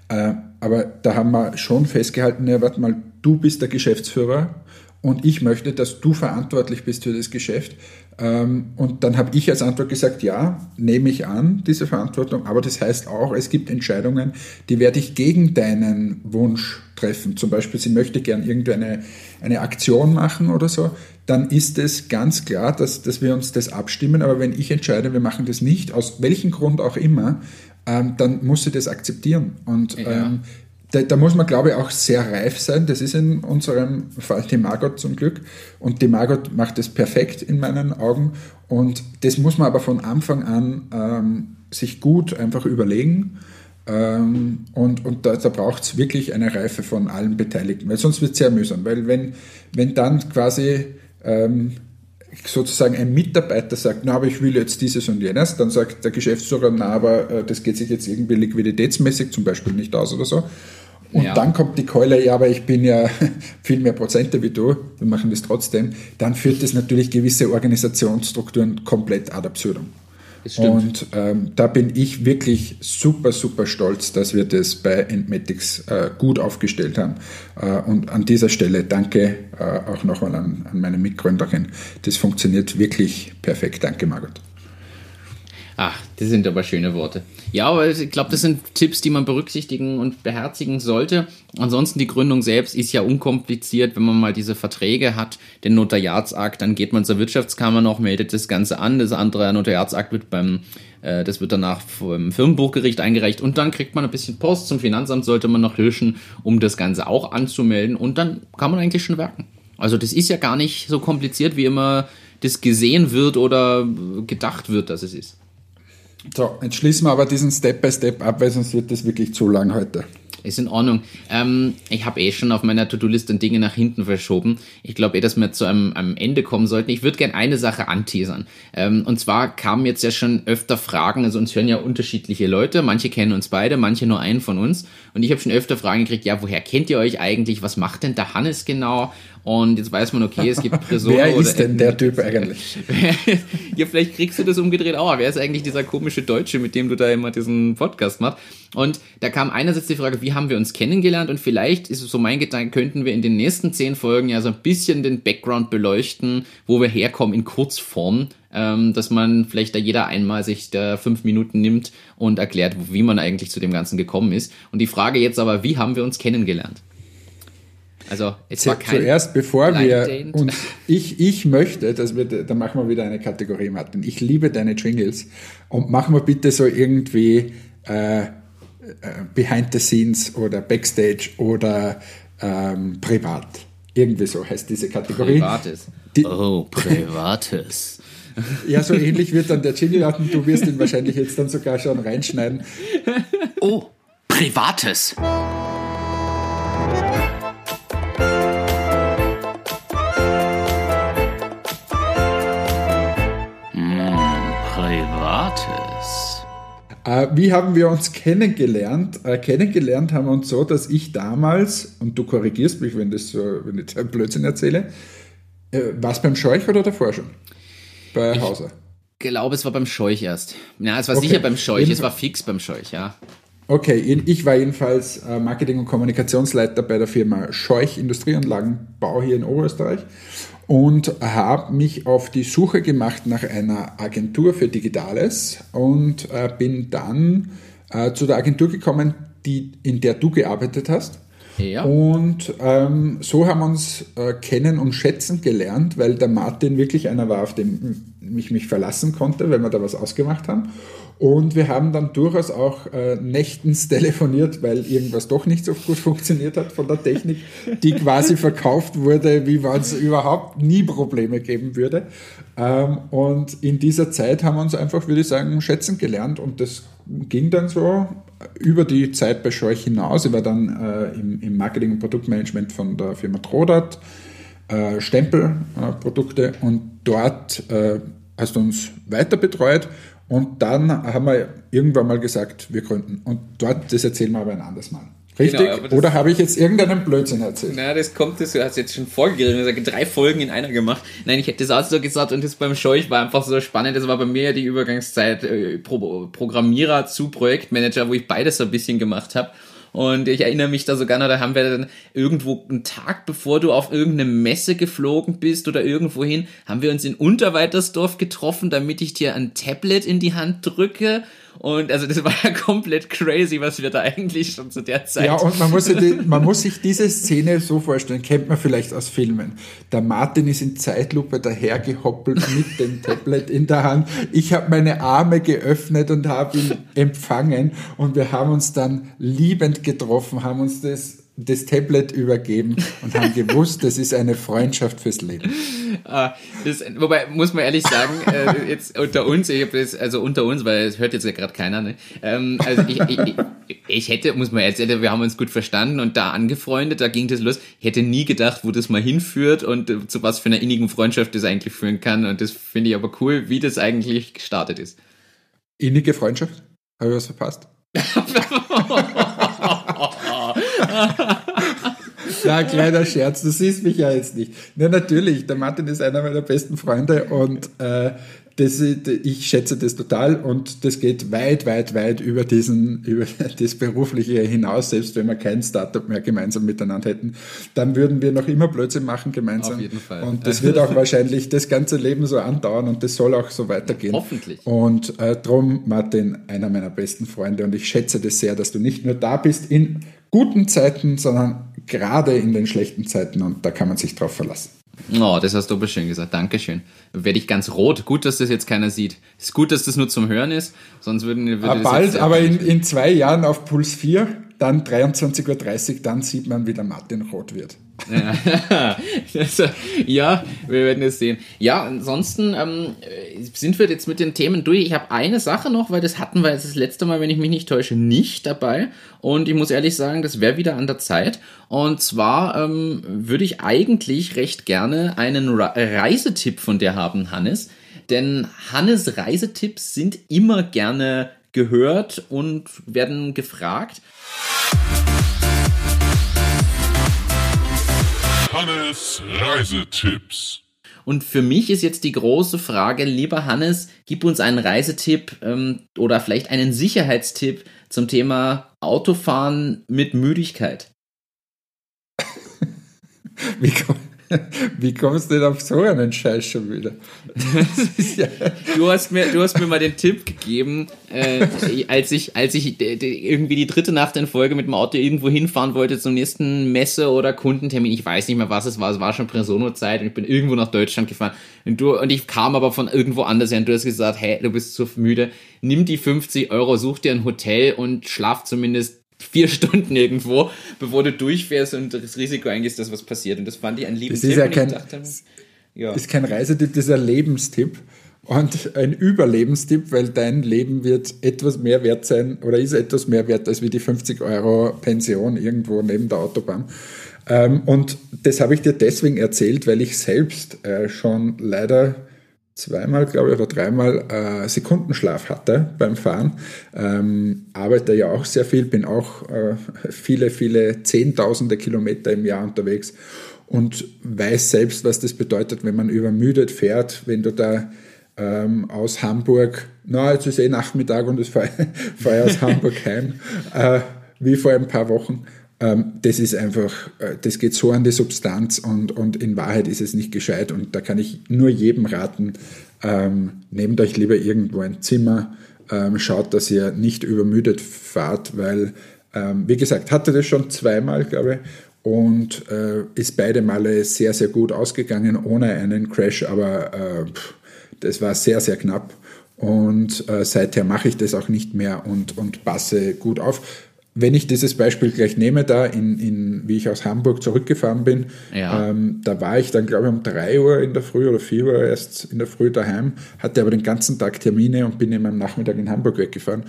Äh, aber da haben wir schon festgehalten, ja, warte mal, du bist der Geschäftsführer und ich möchte, dass du verantwortlich bist für das Geschäft. Ähm, und dann habe ich als Antwort gesagt, ja, nehme ich an, diese Verantwortung, aber das heißt auch, es gibt Entscheidungen, die werde ich gegen deinen Wunsch treffen. Zum Beispiel, sie möchte gern irgendeine eine Aktion machen oder so, dann ist es ganz klar, dass, dass wir uns das abstimmen. Aber wenn ich entscheide, wir machen das nicht, aus welchem Grund auch immer, ähm, dann muss sie das akzeptieren. Und ja. ähm, da, da, muss man, glaube ich, auch sehr reif sein. Das ist in unserem Fall die Margot zum Glück. Und die Margot macht das perfekt in meinen Augen. Und das muss man aber von Anfang an ähm, sich gut einfach überlegen. Ähm, und und da, da braucht es wirklich eine Reife von allen Beteiligten, weil sonst wird es sehr mühsam. Weil wenn, wenn dann quasi ähm, sozusagen ein Mitarbeiter sagt, na, aber ich will jetzt dieses und jenes, dann sagt der Geschäftsführer, na, aber äh, das geht sich jetzt irgendwie liquiditätsmäßig zum Beispiel nicht aus oder so. Und ja. dann kommt die Keule, ja, aber ich bin ja viel mehr Prozente wie du, wir machen das trotzdem. Dann führt das natürlich gewisse Organisationsstrukturen komplett ad absurdum. Und ähm, da bin ich wirklich super, super stolz, dass wir das bei Entmatics äh, gut aufgestellt haben. Äh, und an dieser Stelle danke äh, auch nochmal an, an meine Mitgründerin. Das funktioniert wirklich perfekt. Danke, Margot. Ach, das sind aber schöne Worte. Ja, aber ich glaube, das sind Tipps, die man berücksichtigen und beherzigen sollte. Ansonsten die Gründung selbst ist ja unkompliziert, wenn man mal diese Verträge hat, den Notariatsakt, dann geht man zur Wirtschaftskammer noch, meldet das Ganze an. Das andere Notariatsakt wird beim, äh, das wird danach vom Firmenbuchgericht eingereicht und dann kriegt man ein bisschen Post. Zum Finanzamt sollte man noch hirschen, um das Ganze auch anzumelden und dann kann man eigentlich schon werken. Also das ist ja gar nicht so kompliziert, wie immer das gesehen wird oder gedacht wird, dass es ist. So, jetzt schließen wir aber diesen Step by Step ab, weil sonst wird das wirklich zu lang heute. Ist in Ordnung. Ähm, ich habe eh schon auf meiner To-Do-Liste Dinge nach hinten verschoben. Ich glaube eh, dass wir zu einem, einem Ende kommen sollten. Ich würde gerne eine Sache anteasern. Ähm, und zwar kamen jetzt ja schon öfter Fragen, also uns hören ja unterschiedliche Leute. Manche kennen uns beide, manche nur einen von uns. Und ich habe schon öfter Fragen gekriegt, ja, woher kennt ihr euch eigentlich? Was macht denn der Hannes genau? Und jetzt weiß man, okay, es gibt Personen. Wer ist denn der Typ eigentlich? ja, vielleicht kriegst du das umgedreht auch. Wer ist eigentlich dieser komische Deutsche, mit dem du da immer diesen Podcast machst? Und da kam einerseits die Frage, wie haben wir uns kennengelernt? Und vielleicht ist es so mein Gedanke, könnten wir in den nächsten zehn Folgen ja so ein bisschen den Background beleuchten, wo wir herkommen in Kurzform, ähm, dass man vielleicht da jeder einmal sich da fünf Minuten nimmt und erklärt, wie man eigentlich zu dem Ganzen gekommen ist. Und die Frage jetzt aber, wie haben wir uns kennengelernt? Also es war kein Zuerst, bevor wir uns, ich, ich möchte, dass wir, da machen wir wieder eine Kategorie, Martin. Ich liebe deine Jingles und machen wir bitte so irgendwie äh, äh, Behind the Scenes oder Backstage oder ähm, Privat. Irgendwie so heißt diese Kategorie. Privates. Die, oh, Privates. ja, so ähnlich wird dann der Jingle lauten. Du wirst ihn wahrscheinlich jetzt dann sogar schon reinschneiden. Oh, Privates. Wie haben wir uns kennengelernt? Äh, kennengelernt haben wir uns so, dass ich damals, und du korrigierst mich, wenn, das so, wenn ich Blödsinn erzähle, äh, war beim Scheuch oder davor schon? Bei ich Hauser? Ich glaube, es war beim Scheuch erst. Ja, es war okay. sicher beim Scheuch, es war fix beim Scheuch, ja. Okay, ich war jedenfalls Marketing- und Kommunikationsleiter bei der Firma Scheuch Industrieanlagenbau hier in Oberösterreich und habe mich auf die Suche gemacht nach einer Agentur für Digitales und äh, bin dann äh, zu der Agentur gekommen, die, in der du gearbeitet hast. Ja. Und ähm, so haben wir uns äh, kennen und schätzen gelernt, weil der Martin wirklich einer war, auf den ich mich verlassen konnte, wenn wir da was ausgemacht haben. Und wir haben dann durchaus auch äh, nächtens telefoniert, weil irgendwas doch nicht so gut funktioniert hat von der Technik, die quasi verkauft wurde, wie man es überhaupt nie Probleme geben würde. Ähm, und in dieser Zeit haben wir uns einfach, würde ich sagen, schätzen gelernt. Und das ging dann so über die Zeit bei Scheuch hinaus. Ich war dann äh, im, im, Marketing- und Produktmanagement von der Firma Trodat, äh, Stempelprodukte und dort äh, hast du uns weiter betreut und dann haben wir irgendwann mal gesagt, wir gründen. Und dort, das erzählen wir aber ein anderes Mal. Richtig? Genau, Oder habe ich jetzt irgendeinen Blödsinn erzählt? Na, das kommt, das, du hast jetzt schon vorgegriffen, hast drei Folgen in einer gemacht. Nein, ich hätte das auch so gesagt und das beim Scheuch war einfach so spannend. Das war bei mir ja die Übergangszeit äh, Pro Programmierer zu Projektmanager, wo ich beides so ein bisschen gemacht habe. Und ich erinnere mich da sogar noch, da haben wir dann irgendwo einen Tag bevor du auf irgendeine Messe geflogen bist oder irgendwohin, haben wir uns in Unterweitersdorf getroffen, damit ich dir ein Tablet in die Hand drücke und also das war ja komplett crazy, was wir da eigentlich schon zu der Zeit. Ja, und man muss, sich, die, man muss sich diese Szene so vorstellen, kennt man vielleicht aus Filmen. Der Martin ist in Zeitlupe dahergehoppelt mit dem Tablet in der Hand. Ich habe meine Arme geöffnet und habe ihn empfangen und wir haben uns dann liebend getroffen, haben uns das das Tablet übergeben und haben gewusst, das ist eine Freundschaft fürs Leben. Ah, das, wobei, muss man ehrlich sagen, äh, jetzt unter uns, ich das, also unter uns, weil es hört jetzt ja gerade keiner, ne? Ähm, also ich, ich, ich, hätte, muss man jetzt, wir haben uns gut verstanden und da angefreundet, da ging das los. Ich hätte nie gedacht, wo das mal hinführt und äh, zu was für einer innigen Freundschaft das eigentlich führen kann. Und das finde ich aber cool, wie das eigentlich gestartet ist. Innige Freundschaft? Habe ich was verpasst? ja, kleiner Scherz, du siehst mich ja jetzt nicht. Ja, natürlich, der Martin ist einer meiner besten Freunde und äh, das, ich schätze das total und das geht weit, weit, weit über diesen, über das Berufliche hinaus, selbst wenn wir kein Startup mehr gemeinsam miteinander hätten, dann würden wir noch immer Blödsinn machen gemeinsam. Auf jeden Fall. Und das wird auch wahrscheinlich das ganze Leben so andauern und das soll auch so weitergehen. Hoffentlich. Und äh, drum, Martin, einer meiner besten Freunde und ich schätze das sehr, dass du nicht nur da bist in guten Zeiten, sondern gerade in den schlechten Zeiten und da kann man sich drauf verlassen. Oh, das hast du aber schön gesagt. Dankeschön. Werde ich ganz rot. Gut, dass das jetzt keiner sieht. Ist gut, dass das nur zum Hören ist, sonst würden wir. Ah, bald, aber in, in zwei Jahren auf Puls 4, dann 23.30 Uhr, dann sieht man, wie der Martin rot wird. Ja, wir werden es sehen. Ja, ansonsten ähm, sind wir jetzt mit den Themen durch. Ich habe eine Sache noch, weil das hatten wir jetzt das letzte Mal, wenn ich mich nicht täusche, nicht dabei. Und ich muss ehrlich sagen, das wäre wieder an der Zeit. Und zwar ähm, würde ich eigentlich recht gerne einen Reisetipp von dir haben, Hannes. Denn Hannes Reisetipps sind immer gerne gehört und werden gefragt. Hannes Reisetipps. Und für mich ist jetzt die große Frage, lieber Hannes, gib uns einen Reisetipp ähm, oder vielleicht einen Sicherheitstipp zum Thema Autofahren mit Müdigkeit. Wie, Wie kommst du denn auf so einen Scheiß schon wieder? Ja du, hast mir, du hast mir mal den Tipp gegeben, äh, als ich, als ich irgendwie die dritte Nacht in Folge mit dem Auto irgendwo hinfahren wollte zum nächsten Messe- oder Kundentermin. Ich weiß nicht mehr, was es war. Es war schon Presono-Zeit und ich bin irgendwo nach Deutschland gefahren. Und, du, und ich kam aber von irgendwo anders her und du hast gesagt, hey, du bist zu müde. Nimm die 50 Euro, such dir ein Hotel und schlaf zumindest vier Stunden irgendwo, bevor du durchfährst und das Risiko eingehst, dass was passiert. Und das fand ich ein lieben das Tipp. Ist ja kein, dachte, ja. ist kein Reisetipp, das ist ein Lebenstipp. Und ein Überlebenstipp, weil dein Leben wird etwas mehr wert sein oder ist etwas mehr wert als wie die 50 Euro Pension irgendwo neben der Autobahn. Ähm, und das habe ich dir deswegen erzählt, weil ich selbst äh, schon leider zweimal, glaube ich, oder dreimal äh, Sekundenschlaf hatte beim Fahren. Ähm, arbeite ja auch sehr viel, bin auch äh, viele, viele Zehntausende Kilometer im Jahr unterwegs und weiß selbst, was das bedeutet, wenn man übermüdet fährt, wenn du da ähm, aus Hamburg, na, jetzt ist eh Nachmittag und ich fahre fahr aus Hamburg heim, äh, wie vor ein paar Wochen das ist einfach, äh, das geht so an die Substanz und, und in Wahrheit ist es nicht gescheit. Und da kann ich nur jedem raten, ähm, nehmt euch lieber irgendwo ein Zimmer, ähm, schaut, dass ihr nicht übermüdet fahrt, weil, ähm, wie gesagt, hatte das schon zweimal, glaube ich, und äh, ist beide Male sehr, sehr gut ausgegangen, ohne einen Crash, aber äh, das war sehr, sehr knapp. Und äh, seither mache ich das auch nicht mehr und, und passe gut auf wenn ich dieses Beispiel gleich nehme, da in, in wie ich aus Hamburg zurückgefahren bin, ja. ähm, da war ich dann, glaube ich, um drei Uhr in der Früh oder vier Uhr erst in der Früh daheim, hatte aber den ganzen Tag Termine und bin eben am Nachmittag in Hamburg weggefahren.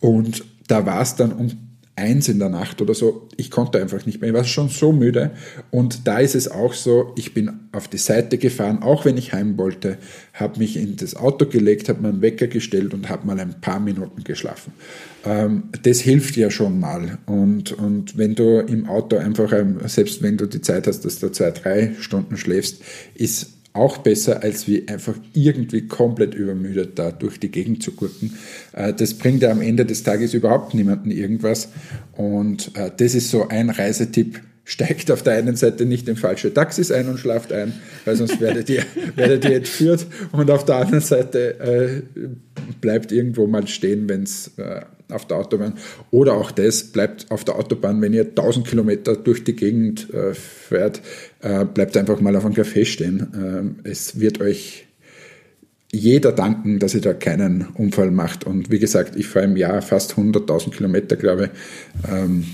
Und da war es dann um eins in der Nacht oder so, ich konnte einfach nicht mehr. Ich war schon so müde. Und da ist es auch so, ich bin auf die Seite gefahren, auch wenn ich heim wollte, habe mich in das Auto gelegt, habe meinen Wecker gestellt und habe mal ein paar Minuten geschlafen. Ähm, das hilft ja schon mal. Und, und wenn du im Auto einfach, selbst wenn du die Zeit hast, dass du zwei, drei Stunden schläfst, ist auch besser, als wie einfach irgendwie komplett übermüdet da durch die Gegend zu gurken. Äh, das bringt ja am Ende des Tages überhaupt niemanden irgendwas. Und äh, das ist so ein Reisetipp, steigt auf der einen Seite nicht in falsche Taxis ein und schlaft ein, weil sonst werdet ihr, werdet ihr entführt und auf der anderen Seite äh, bleibt irgendwo mal stehen, wenn es äh, auf der Autobahn oder auch das bleibt auf der Autobahn, wenn ihr 1000 Kilometer durch die Gegend äh, fährt, äh, bleibt einfach mal auf einem Café stehen. Ähm, es wird euch jeder danken, dass ihr da keinen Unfall macht und wie gesagt, ich fahre im Jahr fast 100.000 Kilometer, glaube ich, ähm,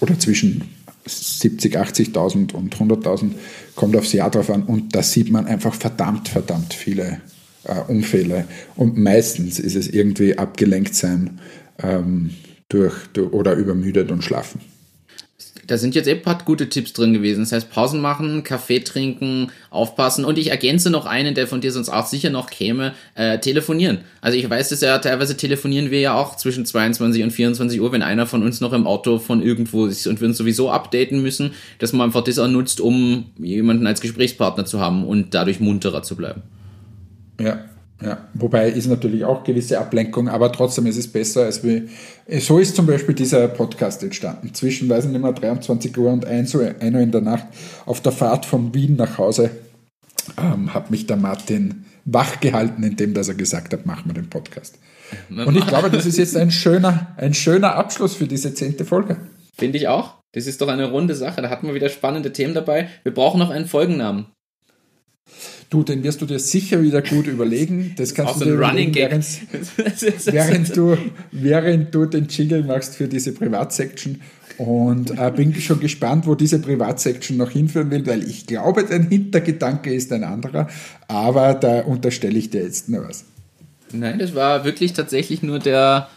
oder zwischen 70, 80.000 und 100.000, kommt aufs Jahr drauf an. Und da sieht man einfach verdammt, verdammt viele äh, Unfälle. Und meistens ist es irgendwie abgelenkt sein ähm, durch, durch, oder übermüdet und schlafen. Da sind jetzt eben ein paar gute Tipps drin gewesen. Das heißt, Pausen machen, Kaffee trinken, aufpassen. Und ich ergänze noch einen, der von dir sonst auch sicher noch käme, äh, telefonieren. Also ich weiß es ja, teilweise telefonieren wir ja auch zwischen 22 und 24 Uhr, wenn einer von uns noch im Auto von irgendwo ist und wir uns sowieso updaten müssen, dass man einfach das auch nutzt, um jemanden als Gesprächspartner zu haben und dadurch munterer zu bleiben. Ja, ja, wobei ist natürlich auch gewisse Ablenkung, aber trotzdem ist es besser als wie. So ist zum Beispiel dieser Podcast entstanden. Zwischen, weiß ich nicht mehr, 23 Uhr und 1 Uhr, 1 Uhr in der Nacht auf der Fahrt von Wien nach Hause ähm, hat mich der Martin wach gehalten, indem dass er gesagt hat, machen wir den Podcast. Und ich glaube, das ist jetzt ein schöner, ein schöner Abschluss für diese zehnte Folge. Finde ich auch. Das ist doch eine runde Sache. Da hatten wir wieder spannende Themen dabei. Wir brauchen noch einen Folgennamen. Du, den wirst du dir sicher wieder gut überlegen. Das kannst du dir überlegen, während, während, du, während du den Jingle machst für diese Privatsection. Und äh, bin schon gespannt, wo diese Privatsection noch hinführen will, weil ich glaube, dein Hintergedanke ist ein anderer. Aber da unterstelle ich dir jetzt nur was. Nein, das war wirklich tatsächlich nur der,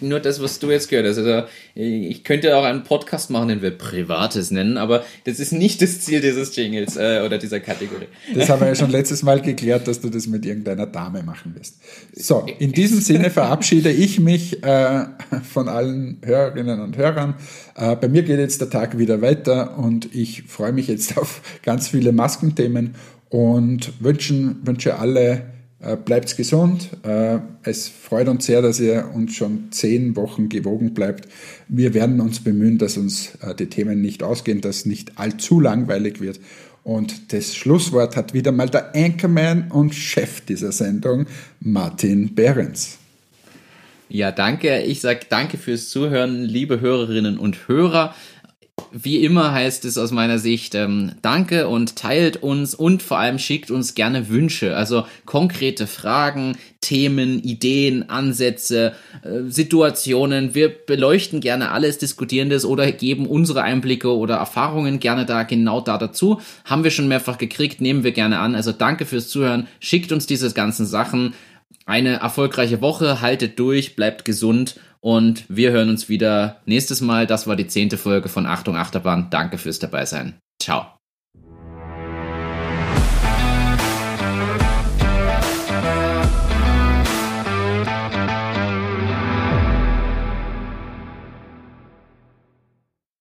nur das, was du jetzt gehört hast. Also, ich könnte auch einen Podcast machen, den wir Privates nennen, aber das ist nicht das Ziel dieses Jingles äh, oder dieser Kategorie. Das haben wir ja schon letztes Mal geklärt, dass du das mit irgendeiner Dame machen wirst. So, in diesem Sinne verabschiede ich mich äh, von allen Hörerinnen und Hörern. Äh, bei mir geht jetzt der Tag wieder weiter und ich freue mich jetzt auf ganz viele Maskenthemen und wünschen, wünsche alle äh, bleibt gesund. Äh, es freut uns sehr, dass ihr uns schon zehn Wochen gewogen bleibt. Wir werden uns bemühen, dass uns äh, die Themen nicht ausgehen, dass nicht allzu langweilig wird. Und das Schlusswort hat wieder mal der Anchorman und Chef dieser Sendung, Martin Behrens. Ja, danke. Ich sage danke fürs Zuhören, liebe Hörerinnen und Hörer wie immer heißt es aus meiner Sicht, ähm, danke und teilt uns und vor allem schickt uns gerne Wünsche, also konkrete Fragen, Themen, Ideen, Ansätze, äh, Situationen. Wir beleuchten gerne alles, diskutieren das oder geben unsere Einblicke oder Erfahrungen gerne da genau da dazu. Haben wir schon mehrfach gekriegt, nehmen wir gerne an. Also danke fürs Zuhören, schickt uns diese ganzen Sachen. Eine erfolgreiche Woche, haltet durch, bleibt gesund und wir hören uns wieder nächstes Mal. Das war die zehnte Folge von Achtung Achterbahn. Danke fürs dabei sein. Ciao.